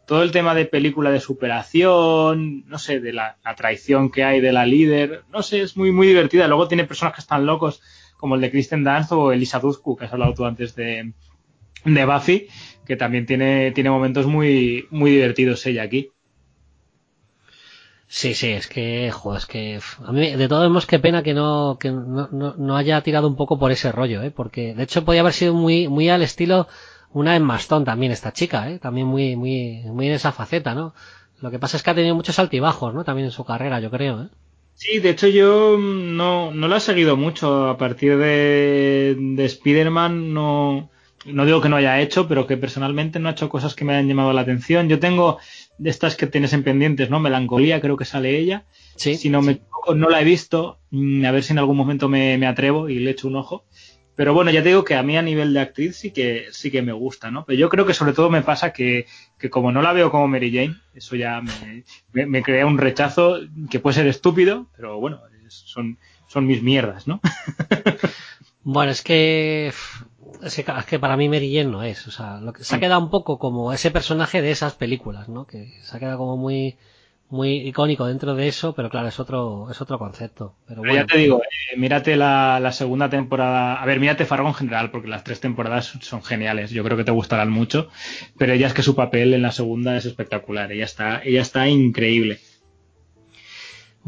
todo el tema de película de superación, no sé, de la, traición que hay de la líder, no sé, es muy, muy divertida. Luego tiene personajes tan locos como el de Kristen Dunst o Elisa Dushku, que has hablado tú antes de, de Buffy, que también tiene, tiene momentos muy, muy divertidos ella aquí. Sí, sí, es que, jo, es que, a mí, de todos modos, qué pena que no, que no, no, no haya tirado un poco por ese rollo, ¿eh? Porque, de hecho, podía haber sido muy, muy al estilo una en Mastón también esta chica, ¿eh? También muy, muy, muy en esa faceta, ¿no? Lo que pasa es que ha tenido muchos altibajos, ¿no? También en su carrera, yo creo, ¿eh? Sí, de hecho yo mm, no, no la he seguido mucho. A partir de, de Spider-Man no, no digo que no haya hecho, pero que personalmente no ha hecho cosas que me hayan llamado la atención. Yo tengo de estas que tienes en pendientes, ¿no? Melancolía, creo que sale ella. Sí. si no me equivoco, no la he visto. Mm, A ver si en algún momento me, me atrevo y le echo un ojo. Pero bueno, ya te digo que a mí a nivel de actriz sí que sí que me gusta, ¿no? Pero yo creo que sobre todo me pasa que, que como no la veo como Mary Jane, eso ya me, me- me crea un rechazo que puede ser estúpido, pero bueno, son, son mis mierdas, ¿no? [LAUGHS] Bueno, es que, es que, es que para mí Mary Jane no es, o sea, lo que, se ha quedado un poco como ese personaje de esas películas, ¿no? Que se ha quedado como muy, muy icónico dentro de eso, pero claro, es otro, es otro concepto. Pero Pero bueno, ya te digo, eh, mírate la, la segunda temporada. A ver, mírate Fargo en general, porque las tres temporadas son geniales. Yo creo que te gustarán mucho. Pero ella es que su papel en la segunda es espectacular. Ella está, ella está increíble.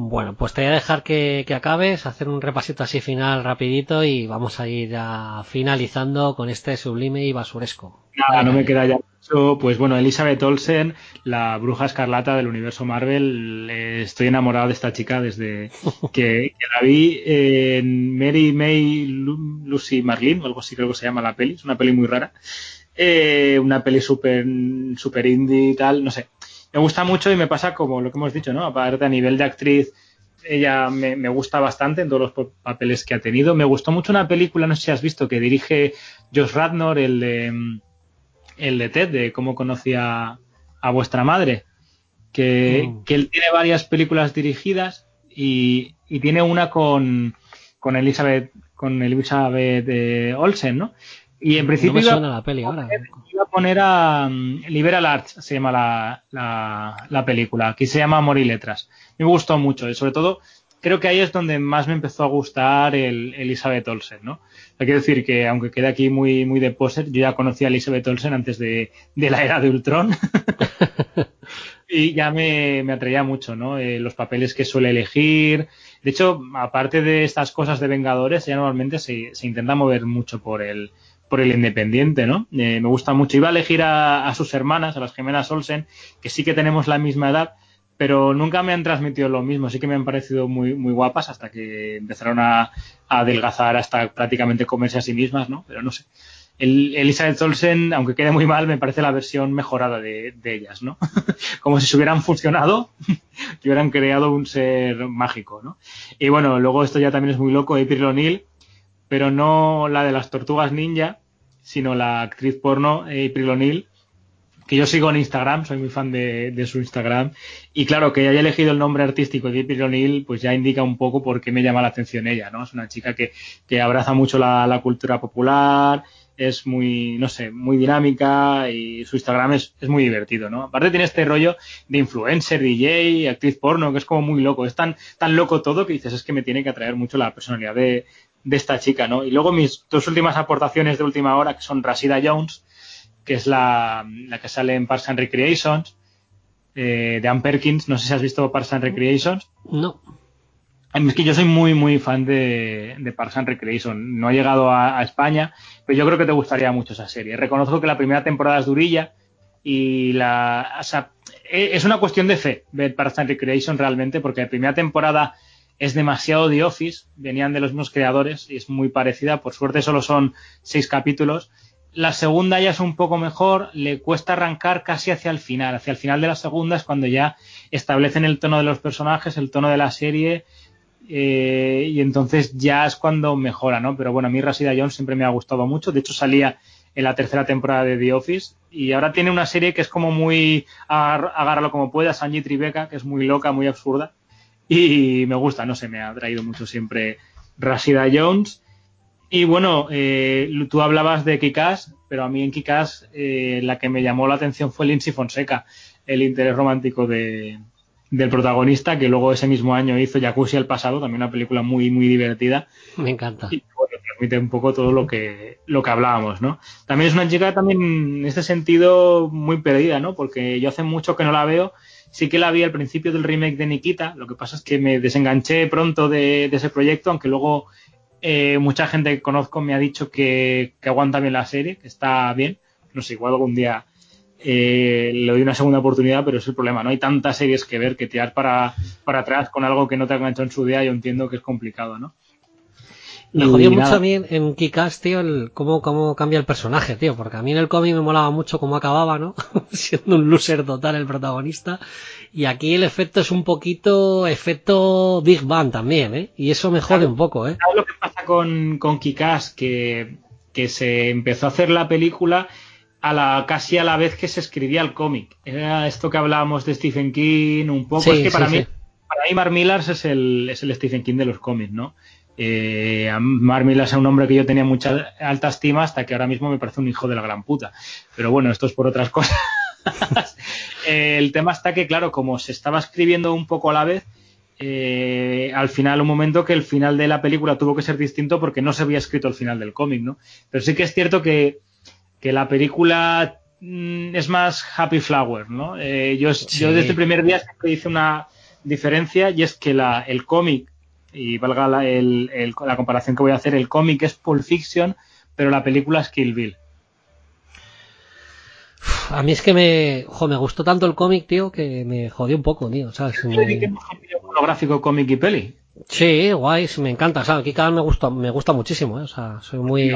Bueno, pues te voy a dejar que, que acabes, hacer un repasito así final rapidito y vamos a ir ya finalizando con este sublime y basuresco. Nada, no me queda ya mucho. Pues bueno, Elizabeth Olsen, la bruja escarlata del universo Marvel. eh, estoy enamorado de esta chica desde [LAUGHS] que, que la vi en Mary May Lu- Lucy Marlin, o algo así creo que se llama la peli. Es una peli muy rara. Eh, una peli súper super indie y tal, no sé. Me gusta mucho y me pasa como lo que hemos dicho, ¿no? Aparte a nivel de actriz, ella me, me gusta bastante en todos los pa- papeles que ha tenido. Me gustó mucho una película, no sé si has visto, que dirige Josh Radnor, el de, el de Ted, de cómo conocía a vuestra madre. Que, Mm. que él tiene varias películas dirigidas y, y tiene una con, con Elizabeth, con Elizabeth eh, Olsen, ¿no? Y en No principio me iba- suena la peli ahora. iba a poner a um, Liberal Arts, se llama la, la, la película. Aquí se llama Amor y Letras. Me gustó mucho y sobre todo creo que ahí es donde más me empezó a gustar el Elizabeth Olsen, ¿no? Hay que decir que aunque quede aquí muy, muy de poser, yo ya conocía a Elizabeth Olsen antes de, de la era de Ultron. [LAUGHS] y ya me, me atraía mucho, ¿no? Eh, los papeles que suele elegir. De hecho, aparte de estas cosas de Vengadores, ella normalmente se, se intenta mover mucho por el, por el independiente, ¿no? Eh, me gusta mucho. Iba a elegir a, sus hermanas, a las gemelas Olsen, que sí que tenemos la misma edad, pero nunca me han transmitido lo mismo. Sí que me han parecido muy, muy guapas hasta que empezaron a, adelgazar hasta prácticamente comerse a sí mismas, ¿no? Pero no sé. El, Elizabeth Olsen, aunque quede muy mal, me parece la versión mejorada de, ellas, ¿no? [LAUGHS] Como si se hubieran fusionado [LAUGHS] y hubieran creado un ser mágico, ¿no? Y bueno, luego esto ya también es muy loco, April O'Neil, pero no la de las tortugas ninja, sino la actriz porno April O'Neil, que yo sigo en Instagram, soy muy fan de, su Instagram, y claro, que haya elegido el nombre artístico de April O'Neil, pues ya indica un poco por qué me llama la atención ella, ¿no? Es una chica que, que abraza mucho la, la, cultura popular, es muy, no sé, muy dinámica y su Instagram es, es, muy divertido, ¿no? Aparte tiene este rollo de influencer, DJ, actriz porno, que es como muy loco, es tan, tan loco todo que dices, es que me tiene que atraer mucho la personalidad de, de esta chica, ¿no? Y luego mis dos últimas aportaciones de última hora, que son Rasida Jones, que es la, la que sale en Parks and Recreations, eh, de Ann Perkins. No sé si has visto Parks and Recreations. No. Es que yo soy muy, muy fan de, de Parks and Recreation. No ha llegado a, a, España, pero yo creo que te gustaría mucho esa serie. Reconozco que la primera temporada es durilla y la, o sea, e, es una cuestión de fe ver Parks and Recreation realmente, porque la primera temporada es demasiado The Office, venían de los mismos creadores y es muy parecida. Por suerte solo son seis capítulos. La segunda ya es un poco mejor, le cuesta arrancar casi hacia el final. Hacia el final de la segunda es cuando ya establecen el tono de los personajes, el tono de la serie eh, y entonces ya es cuando mejora, ¿no? Pero bueno, a mí Rasida Jones siempre me ha gustado mucho. De hecho, salía en la tercera temporada de The Office y ahora tiene una serie que es como muy agárralo como puedas, Sanji Tribeca, que es muy loca, muy absurda y me gusta, no sé, me ha traído mucho siempre Rasida Jones. Y bueno, eh, tú hablabas de Kikás, pero a mí en Kikás eh, la que me llamó la atención fue Lindsay Fonseca, el interés romántico de, del protagonista, que luego ese mismo año hizo Jacuzzi al pasado, también una película muy, muy divertida. Me encanta. Y bueno, transmite un poco todo lo que, lo que hablábamos, ¿no? También es una chica también en este sentido muy perdida, ¿no? Porque yo hace mucho que no la veo. Sí que la vi al principio del remake de Nikita, lo que pasa es que me desenganché pronto de, ese proyecto, aunque luego eh, mucha gente que conozco me ha dicho que, que, aguanta bien la serie, que está bien. No sé, igual algún día eh, le doy una segunda oportunidad, pero es el problema. No hay tantas series que ver que tirar para, para atrás con algo que no te ha enganchado en su día. Yo entiendo que es complicado, ¿no? Me jodió mucho a mí en, en Kikas, tío, el, cómo, cómo cambia el personaje, tío, porque a mí en el cómic me molaba mucho cómo acababa, ¿no? [LAUGHS] Siendo un loser total el protagonista. Y aquí el efecto es un poquito efecto Big Bang también, ¿eh? Y eso me jode un poco, ¿eh? ¿Sabes lo que pasa con, con Kikás? Que, que se empezó a hacer la película a la, casi a la vez que se escribía el cómic. Era esto que hablábamos de Stephen King un poco. Sí, es que para sí, mí, sí. para mí Mark Millar es el, es el Stephen King de los cómics, ¿no? Eh, a Mark Millar es un hombre que yo tenía mucha alta estima hasta que ahora mismo me parece un hijo de la gran puta. Pero bueno, esto es por otras [LAUGHS] cosas. Eh, el tema está que, claro, como se estaba escribiendo un poco a la vez, eh, al final un momento que el final de la película tuvo que ser distinto porque no se había escrito el final del cómic, ¿no? Pero sí que es cierto que, que la película mm, es más Happy Flower, ¿no? Eh, yo, Sí. yo desde el primer día siempre hice una diferencia y es que la, el cómic, y valga la, el- el- la comparación que voy a hacer, el cómic es Pulp Fiction, pero la película es Kill Bill. A mí es que me, jo, me gustó tanto el cómic, tío, que me jodió un poco, tío, ¿sabes? Me- vídeo monográfico cómic y peli. Sí, guay, sí, me encanta, ¿sabes? Aquí cada vez me gusta, me gusta muchísimo, ¿eh? O sea, soy muy,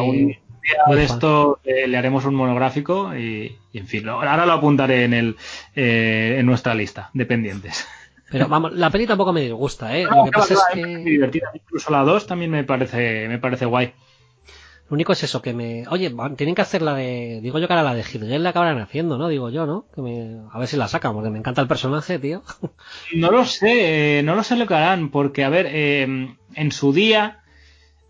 muy de esto eh, le haremos un monográfico y, y, en fin, lo- ahora lo apuntaré en el eh, en nuestra lista de pendientes. Pero vamos, la peli tampoco me disgusta, ¿eh? No, Lo que pasa es que divertida. Incluso la 2 también me parece me parece guay. lo único es eso, que me, oye, van- tienen que hacer la de, digo yo que ahora la de Hitler la acabarán haciendo, ¿no? Digo yo, ¿no? Que me, a ver si la sacan, porque me encanta el personaje, tío. [LAUGHS] No lo sé, eh, no lo sé lo que harán, porque a ver, eh, en su día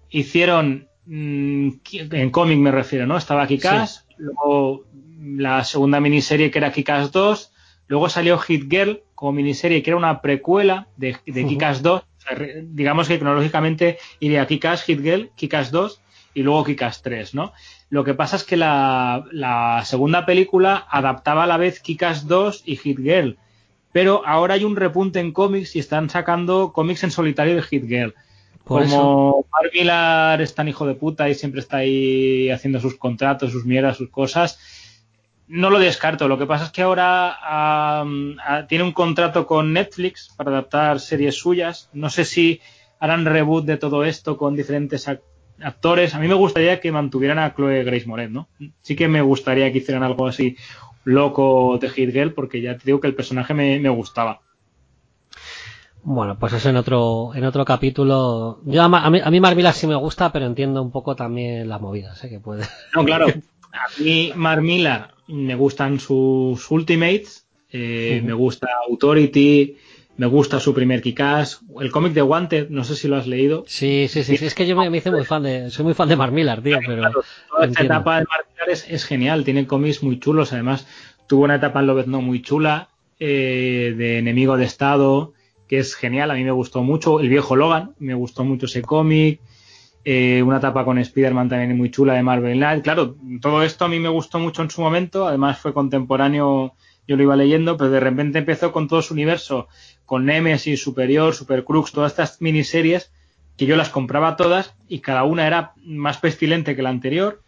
hicieron mm, en cómic me refiero, ¿no? Estaba Kikas, luego la segunda miniserie que era Kikas 2, luego salió Hit Girl como miniserie que era una precuela de, de. Kikas 2, o sea, re- digamos que cronológicamente iría Kikas, Hit Girl, Kikas 2 y luego Kikas 3, ¿no? Lo que pasa es que la, la segunda película adaptaba a la vez Kikas 2 y Hit Girl, pero ahora hay un repunte en cómics y están sacando cómics en solitario de Hit Girl. Por. Como Mark Millar es tan hijo de puta y siempre está ahí haciendo sus contratos, sus mierdas, sus cosas, no lo descarto. Lo que pasa es que ahora ah, ah, tiene un contrato con Netflix para adaptar series suyas. No sé si harán reboot de todo esto con diferentes ac- actores. A mí me gustaría que mantuvieran a Chloe Grace Moretz, ¿no? Sí que me gustaría que hicieran algo así loco de Hit Girl porque ya te digo que el personaje me, me gustaba. Bueno, pues eso en otro, en otro capítulo. Yo a, mí, a mí Mark Millar sí me gusta, pero entiendo un poco también las movidas, ¿eh? Que puede. No, claro. [LAUGHS] A mí, Mark Millar, me gustan sus Ultimates, eh, me gusta Authority, me gusta su primer Kickass, el cómic de Wanted, no sé si lo has leído. Sí, sí, sí, sí. Es que yo me, me hice muy fan de, soy muy fan de Mark Millar, tío, pero. Claro, toda esta etapa de Mark Millar es, es genial, tiene cómics muy chulos, además tuvo una etapa en Lobezno muy chula, eh, de enemigo de Estado, que es genial, a mí me gustó mucho, el viejo Logan, me gustó mucho ese cómic, eh, una etapa con Spider-Man también muy chula de Marvel Knight. Claro, todo esto a mí me gustó mucho en su momento, además fue contemporáneo, yo lo iba leyendo, pero de repente empezó con todo su universo, con Nemesis, Superior, Super Crux, todas estas miniseries que yo las compraba todas y cada una era más pestilente que la anterior.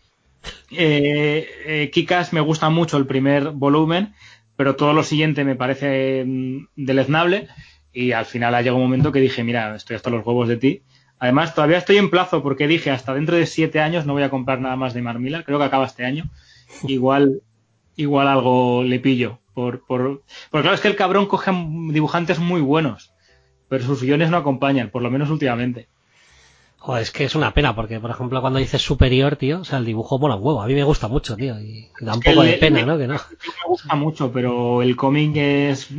Eh, eh, Kikas me gusta mucho el primer volumen, pero todo lo siguiente me parece mm, deleznable y al final ha llegado un momento que dije, mira, estoy hasta los huevos de ti. Además, todavía estoy en plazo porque dije, hasta dentro de siete años no voy a comprar nada más de Marmila, creo que acaba este año. [LAUGHS] Igual, igual algo le pillo. Por, por, porque claro, es que el cabrón coge dibujantes muy buenos, pero sus guiones no acompañan, por lo menos últimamente. Joder, es que es una pena, porque por ejemplo cuando dices superior, tío, o sea, el dibujo mola un huevo. A mí me gusta mucho, tío, y da un poco de pena, ¿no? Que no. Me gusta mucho, pero el cómic es...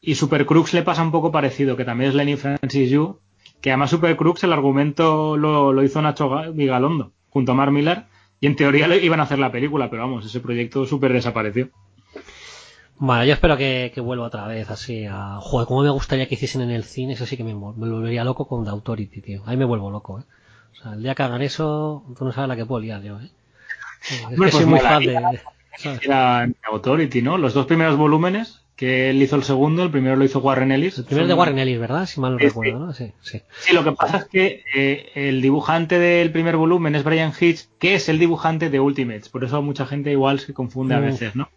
Y Super Crux le pasa un poco parecido, que también es Lenny Francis Yu, que además Super Crux el argumento lo, lo hizo Nacho Vigalondo, junto a Mark Millar, y en teoría le iban a hacer la película, pero vamos, ese proyecto súper desapareció. Bueno, yo espero que, que, vuelva otra vez así a... Joder, cómo me gustaría que hiciesen en el cine, eso sí que me, me volvería loco con The Authority, tío. Ahí me vuelvo loco, ¿eh? O sea, el día que hagan eso, tú no sabes la que puedo liar yo, ¿eh? Es bueno, que pues soy muy fan de... Authority, ¿no? Los dos primeros volúmenes, que él hizo el segundo, el primero lo hizo Warren Ellis. El primero de Warren Ellis, ¿verdad? Si mal no Sí, recuerdo, ¿no? Sí, sí. Sí, lo que pasa es que eh, el dibujante del primer volumen es Brian Hitch, que es el dibujante de Ultimates. Por eso mucha gente igual se confunde a Mm. veces, ¿no?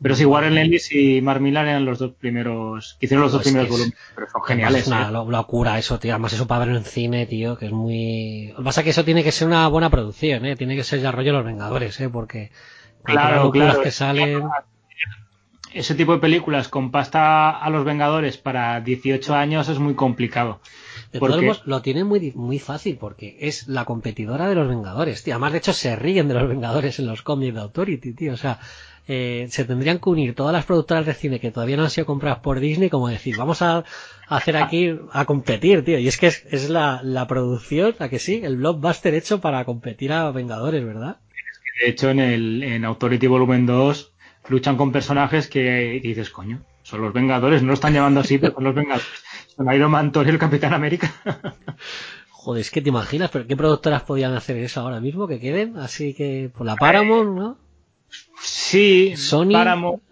Pero sí, Warren Ellis y Mark Millar eran los dos primeros, que hicieron los dos Pues primeros es- volúmenes. Pero son geniales. Es una ¿eh? lo- locura eso, tío. Además eso para verlo en cine, tío, que es muy... Lo que pasa es que eso tiene que ser una buena producción, ¿eh? Tiene que ser ya rollo Los Vengadores, ¿eh? Porque... Claro, claro. que salen... Ese tipo de películas con pasta a los Vengadores para 18 años es muy complicado. De ¿Por todos lo tienen muy, muy fácil porque es la competidora de los Vengadores, tío. Además, de hecho, se ríen de los Vengadores en los cómics de Authority, tío. O sea, eh, se tendrían que unir todas las productoras de cine que todavía no han sido compradas por Disney, como decir, vamos a, hacer aquí, a competir, tío. Y es que es, es la, la producción, a que sí, el blockbuster hecho para competir a Vengadores, ¿verdad? De hecho, en el en Authority Volumen 2 luchan con personajes que, dices, coño, son los Vengadores, no lo están llamando así, pero son los Vengadores. Son Iron Man, Thor y el Capitán América. [LAUGHS] Joder, es que te imaginas, pero ¿qué productoras podían hacer eso ahora mismo? Que queden, así que, por la Paramount, ¿no? sí, Sony. Paramount,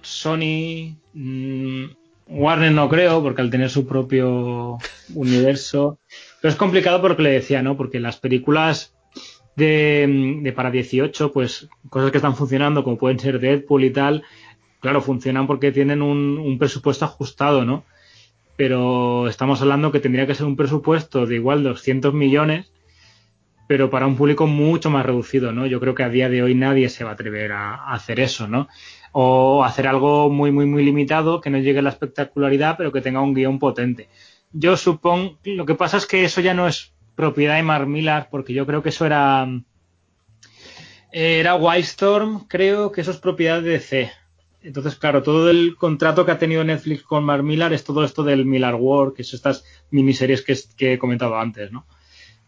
Sony, mm, Warner no creo, porque al tener su propio universo. Pero es complicado porque le decía, ¿no? Porque las películas de, para 18, pues cosas que están funcionando, como pueden ser Deadpool y tal, claro, funcionan porque tienen un, un presupuesto ajustado, ¿no? Pero estamos hablando que tendría que ser un presupuesto de igual 200 millones, pero para un público mucho más reducido, ¿no? Yo creo que a día de hoy nadie se va a atrever a, a hacer eso, ¿no? O hacer algo muy, muy, muy limitado, que no llegue a la espectacularidad, pero que tenga un guion potente. Yo supongo, lo que pasa es que eso ya no es propiedad de Mark Millar, porque yo creo que eso era era Wildstorm, creo que eso es propiedad de DC. Entonces, claro, todo el contrato que ha tenido Netflix con Mark Millar es todo esto del Millar War, que es estas miniseries que, que he comentado antes, ¿no?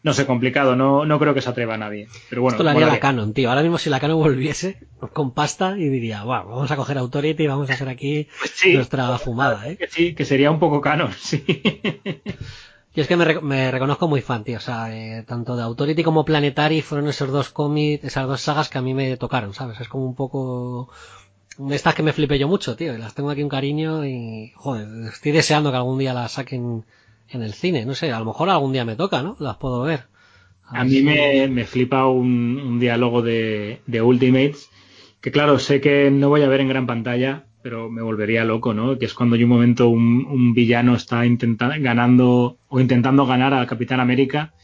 No sé, complicado, no, no creo que se atreva a nadie. Pero bueno, Esto lo haría la Canon, tío. Ahora mismo si la Canon volviese con pasta y diría, wow, vamos a coger Authority y vamos a hacer aquí Pues sí. nuestra fumada, ¿eh? Que sí, que sería un poco canon, [LAUGHS] sí. Yo es que me, rec- me reconozco muy fan, tío. O sea, eh, tanto de Authority como Planetary fueron esos dos cómics, esas dos sagas que a mí me tocaron, ¿sabes? Es como un poco de estas que me flipé yo mucho, tío. Las tengo aquí un cariño y, joder, estoy deseando que algún día las saquen en el cine. No sé, a lo mejor algún día me toca, ¿no? Las puedo ver. A mí me, me flipa un, un diálogo de, de Ultimates, que claro, sé que no voy a ver en gran pantalla, pero me volvería loco, ¿no? Que es cuando hay un momento un, un villano está intentando ganando o intentando ganar al Capitán América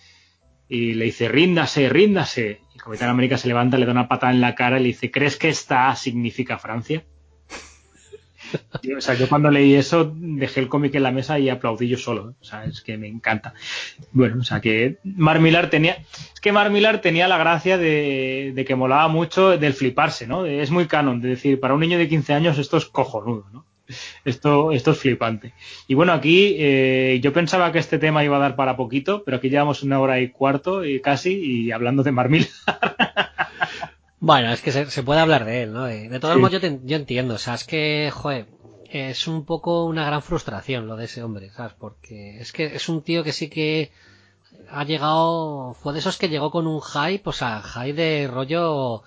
y le dice ríndase, ríndase. Y el Capitán América se levanta, le da una patada en la cara y le dice, ¿crees que esta significa Francia? Y, o sea, yo cuando leí eso dejé el cómic en la mesa y aplaudí yo solo. O sea, es que me encanta. Bueno, o sea que Mar Millar tenía. Es que Mar Millar tenía la gracia de, de que molaba mucho del fliparse, ¿no? Es muy canon, de decir, para un niño de 15 años esto es cojonudo, ¿no? Esto, esto es flipante. Y bueno, aquí eh, yo pensaba que este tema iba a dar para poquito, pero aquí llevamos una hora y cuarto y casi y hablando de Mar Millar. [LAUGHS] Bueno, es que se, se puede hablar de él, ¿no? De, de todos Sí. modos, yo, te- yo entiendo, o sea, es que, joder, es un poco una gran frustración lo de ese hombre, ¿sabes? Porque es que es un tío que sí que ha llegado, fue de esos que llegó con un hype, o sea, hype de rollo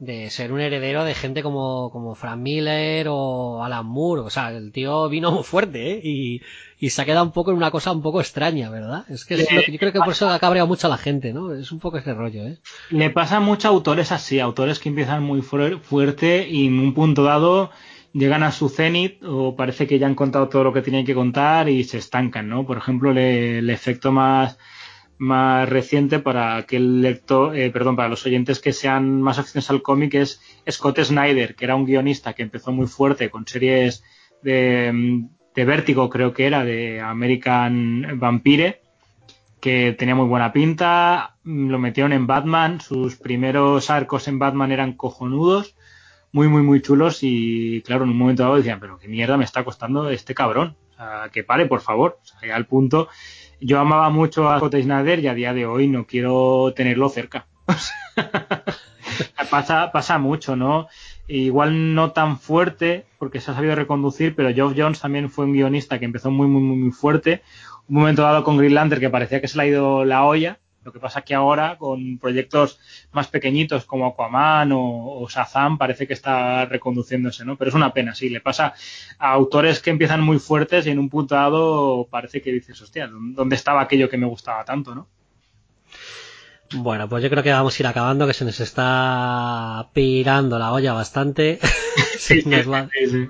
de ser un heredero de gente como, como Frank Miller o Alan Moore. O sea, el tío vino muy fuerte, ¿eh? Y, y se ha quedado un poco en una cosa un poco extraña, ¿verdad? Es que es lo que yo creo que por eso ha cabreado mucho a la gente, ¿no? Es un poco ese rollo, ¿eh? Le pasa a muchos autores así, autores que empiezan muy fuerte y en un punto dado llegan a su cenit o parece que ya han contado todo lo que tienen que contar y se estancan, ¿no? Por ejemplo, le, el efecto más más reciente para aquel lector, eh, perdón, para los oyentes que sean más aficionados al cómic es Scott Snyder, que era un guionista que empezó muy fuerte con series de, de Vértigo, creo que era, de American Vampire, que tenía muy buena pinta, lo metieron en Batman, sus primeros arcos en Batman eran cojonudos, muy, muy, muy chulos y claro, en un momento dado decían, pero qué mierda me está costando este cabrón, que pare, por favor, o al punto yo amaba mucho a Scott Snyder y a día de hoy no quiero tenerlo cerca. [LAUGHS] pasa, pasa mucho, ¿no? Igual no tan fuerte, porque se ha sabido reconducir, pero Geoff Jones también fue un guionista que empezó muy, muy, muy, fuerte. Un momento dado con Green Lantern que parecía que se le ha ido la olla, lo que pasa es que ahora, con proyectos más pequeñitos como Aquaman o, o, Shazam, parece que está reconduciéndose, ¿no? Pero es una pena, sí. Le pasa a autores que empiezan muy fuertes y en un punto dado parece que dices, hostia, ¿dónde estaba aquello que me gustaba tanto, no? Bueno, pues yo creo que vamos a ir acabando, que se nos está pirando la olla bastante. [LAUGHS] [LAUGHS] sí, sí, sí.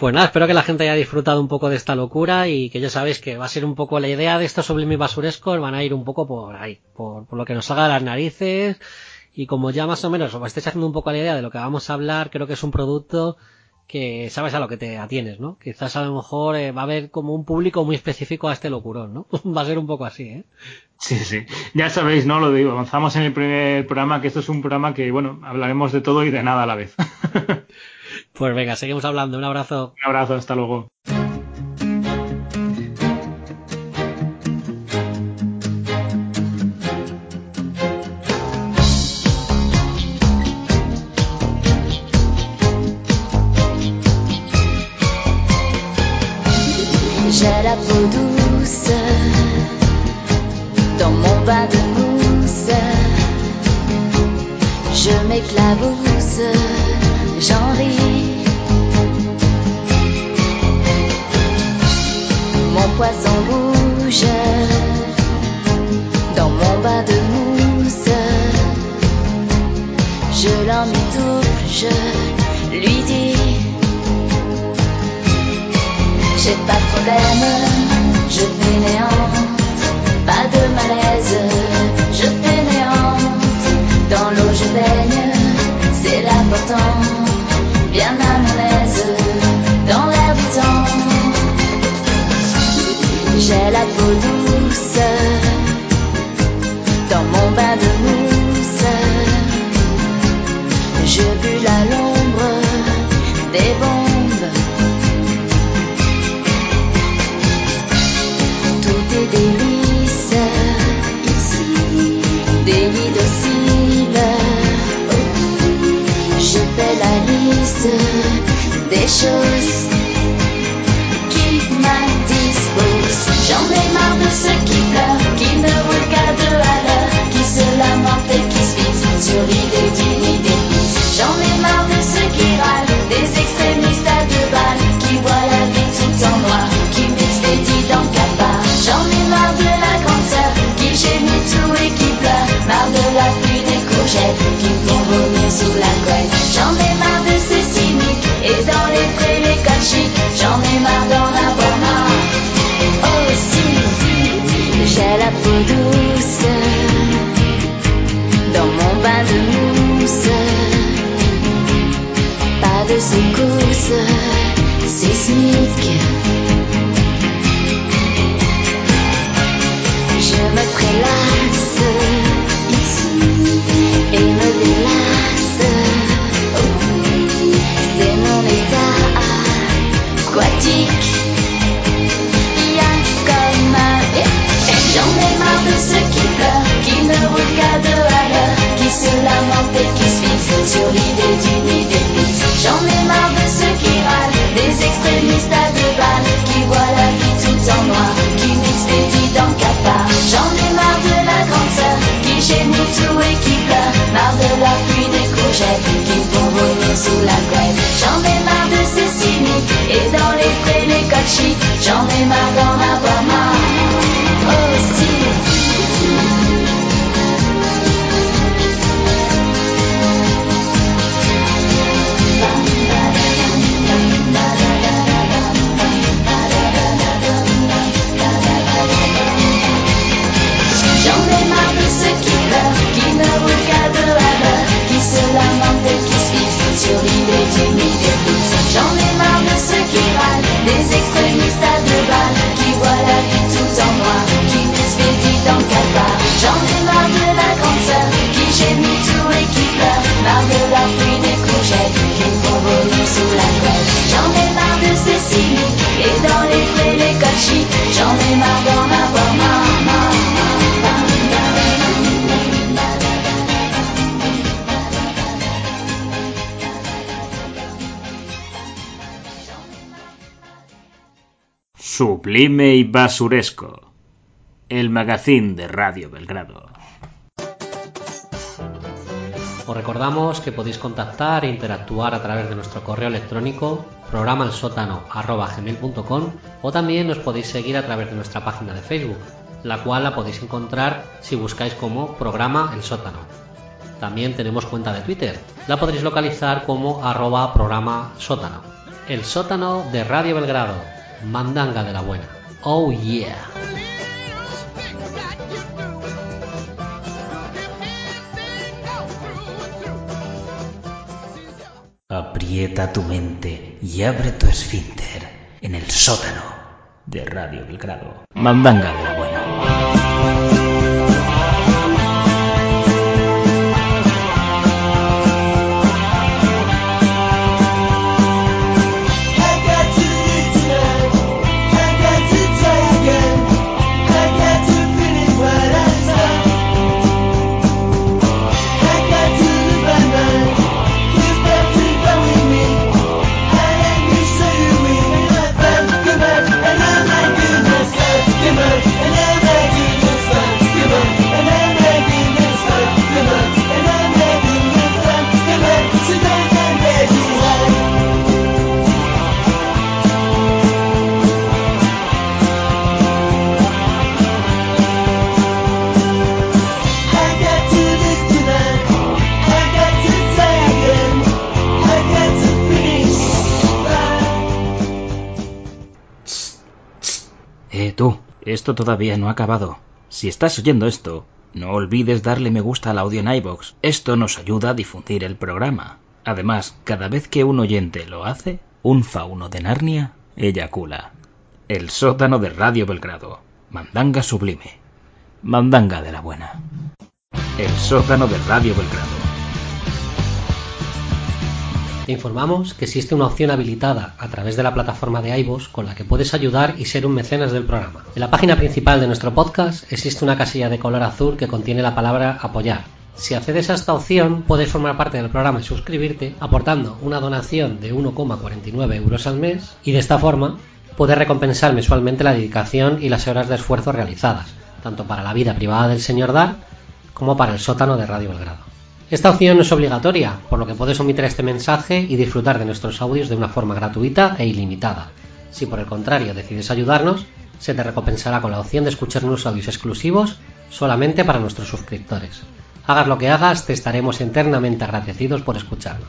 Pues nada, espero que la gente haya disfrutado un poco de esta locura y que ya sabéis que va a ser un poco la idea de estos sublime basurescos, van a ir un poco por ahí, por, por, lo que nos salga de las narices y como ya más o menos os estáis haciendo un poco la idea de lo que vamos a hablar, creo que es un producto que sabes a lo que te atienes, ¿no? Quizás a lo mejor eh, va a haber como un público muy específico a este locurón, ¿no? [LAUGHS] va a ser un poco así, ¿eh? Sí, sí. Ya sabéis, ¿no? Lo digo, avanzamos en el primer programa, que esto es un programa que, bueno, hablaremos de todo y de nada a la vez. [LAUGHS] Pues venga, seguimos hablando. Un abrazo. Un abrazo, hasta luego. Sublime y basuresco. El magazín de Radio Belgrado. Os recordamos que podéis contactar e interactuar a través de nuestro correo electrónico programaelsótano.gmail.com o también nos podéis seguir a través de nuestra página de Facebook, la cual la podéis encontrar si buscáis como programa El Sótano. También tenemos cuenta de Twitter, la podréis localizar como arroba programa sótano. El sótano de Radio Belgrado, mandanga de la buena. Oh yeah. Aprieta tu mente y abre tu esfínter en el sótano de Radio Belgrado. Mandanga de la buena. Esto todavía no ha acabado. Si estás oyendo esto, no olvides darle me gusta al audio en iVoox. Esto nos ayuda a difundir el programa. Además, cada vez que un oyente lo hace, un fauno de Narnia eyacula. El sótano de Radio Belgrado. Mandanga sublime. Mandanga de la buena. El sótano de Radio Belgrado. Te informamos que existe una opción habilitada a través de la plataforma de iVoox con la que puedes ayudar y ser un mecenas del programa. En la página principal de nuestro podcast existe una casilla de color azul que contiene la palabra apoyar. Si accedes a esta opción, puedes formar parte del programa y suscribirte aportando una donación de 1,49 euros al mes y de esta forma puedes recompensar mensualmente la dedicación y las horas de esfuerzo realizadas, tanto para la vida privada del señor Dar como para el sótano de Radio Belgrado. Esta opción no es obligatoria, por lo que puedes omitir este mensaje y disfrutar de nuestros audios de una forma gratuita e ilimitada. Si por el contrario decides ayudarnos, se te recompensará con la opción de escuchar unos audios exclusivos solamente para nuestros suscriptores. Hagas lo que hagas, te estaremos eternamente agradecidos por escucharnos.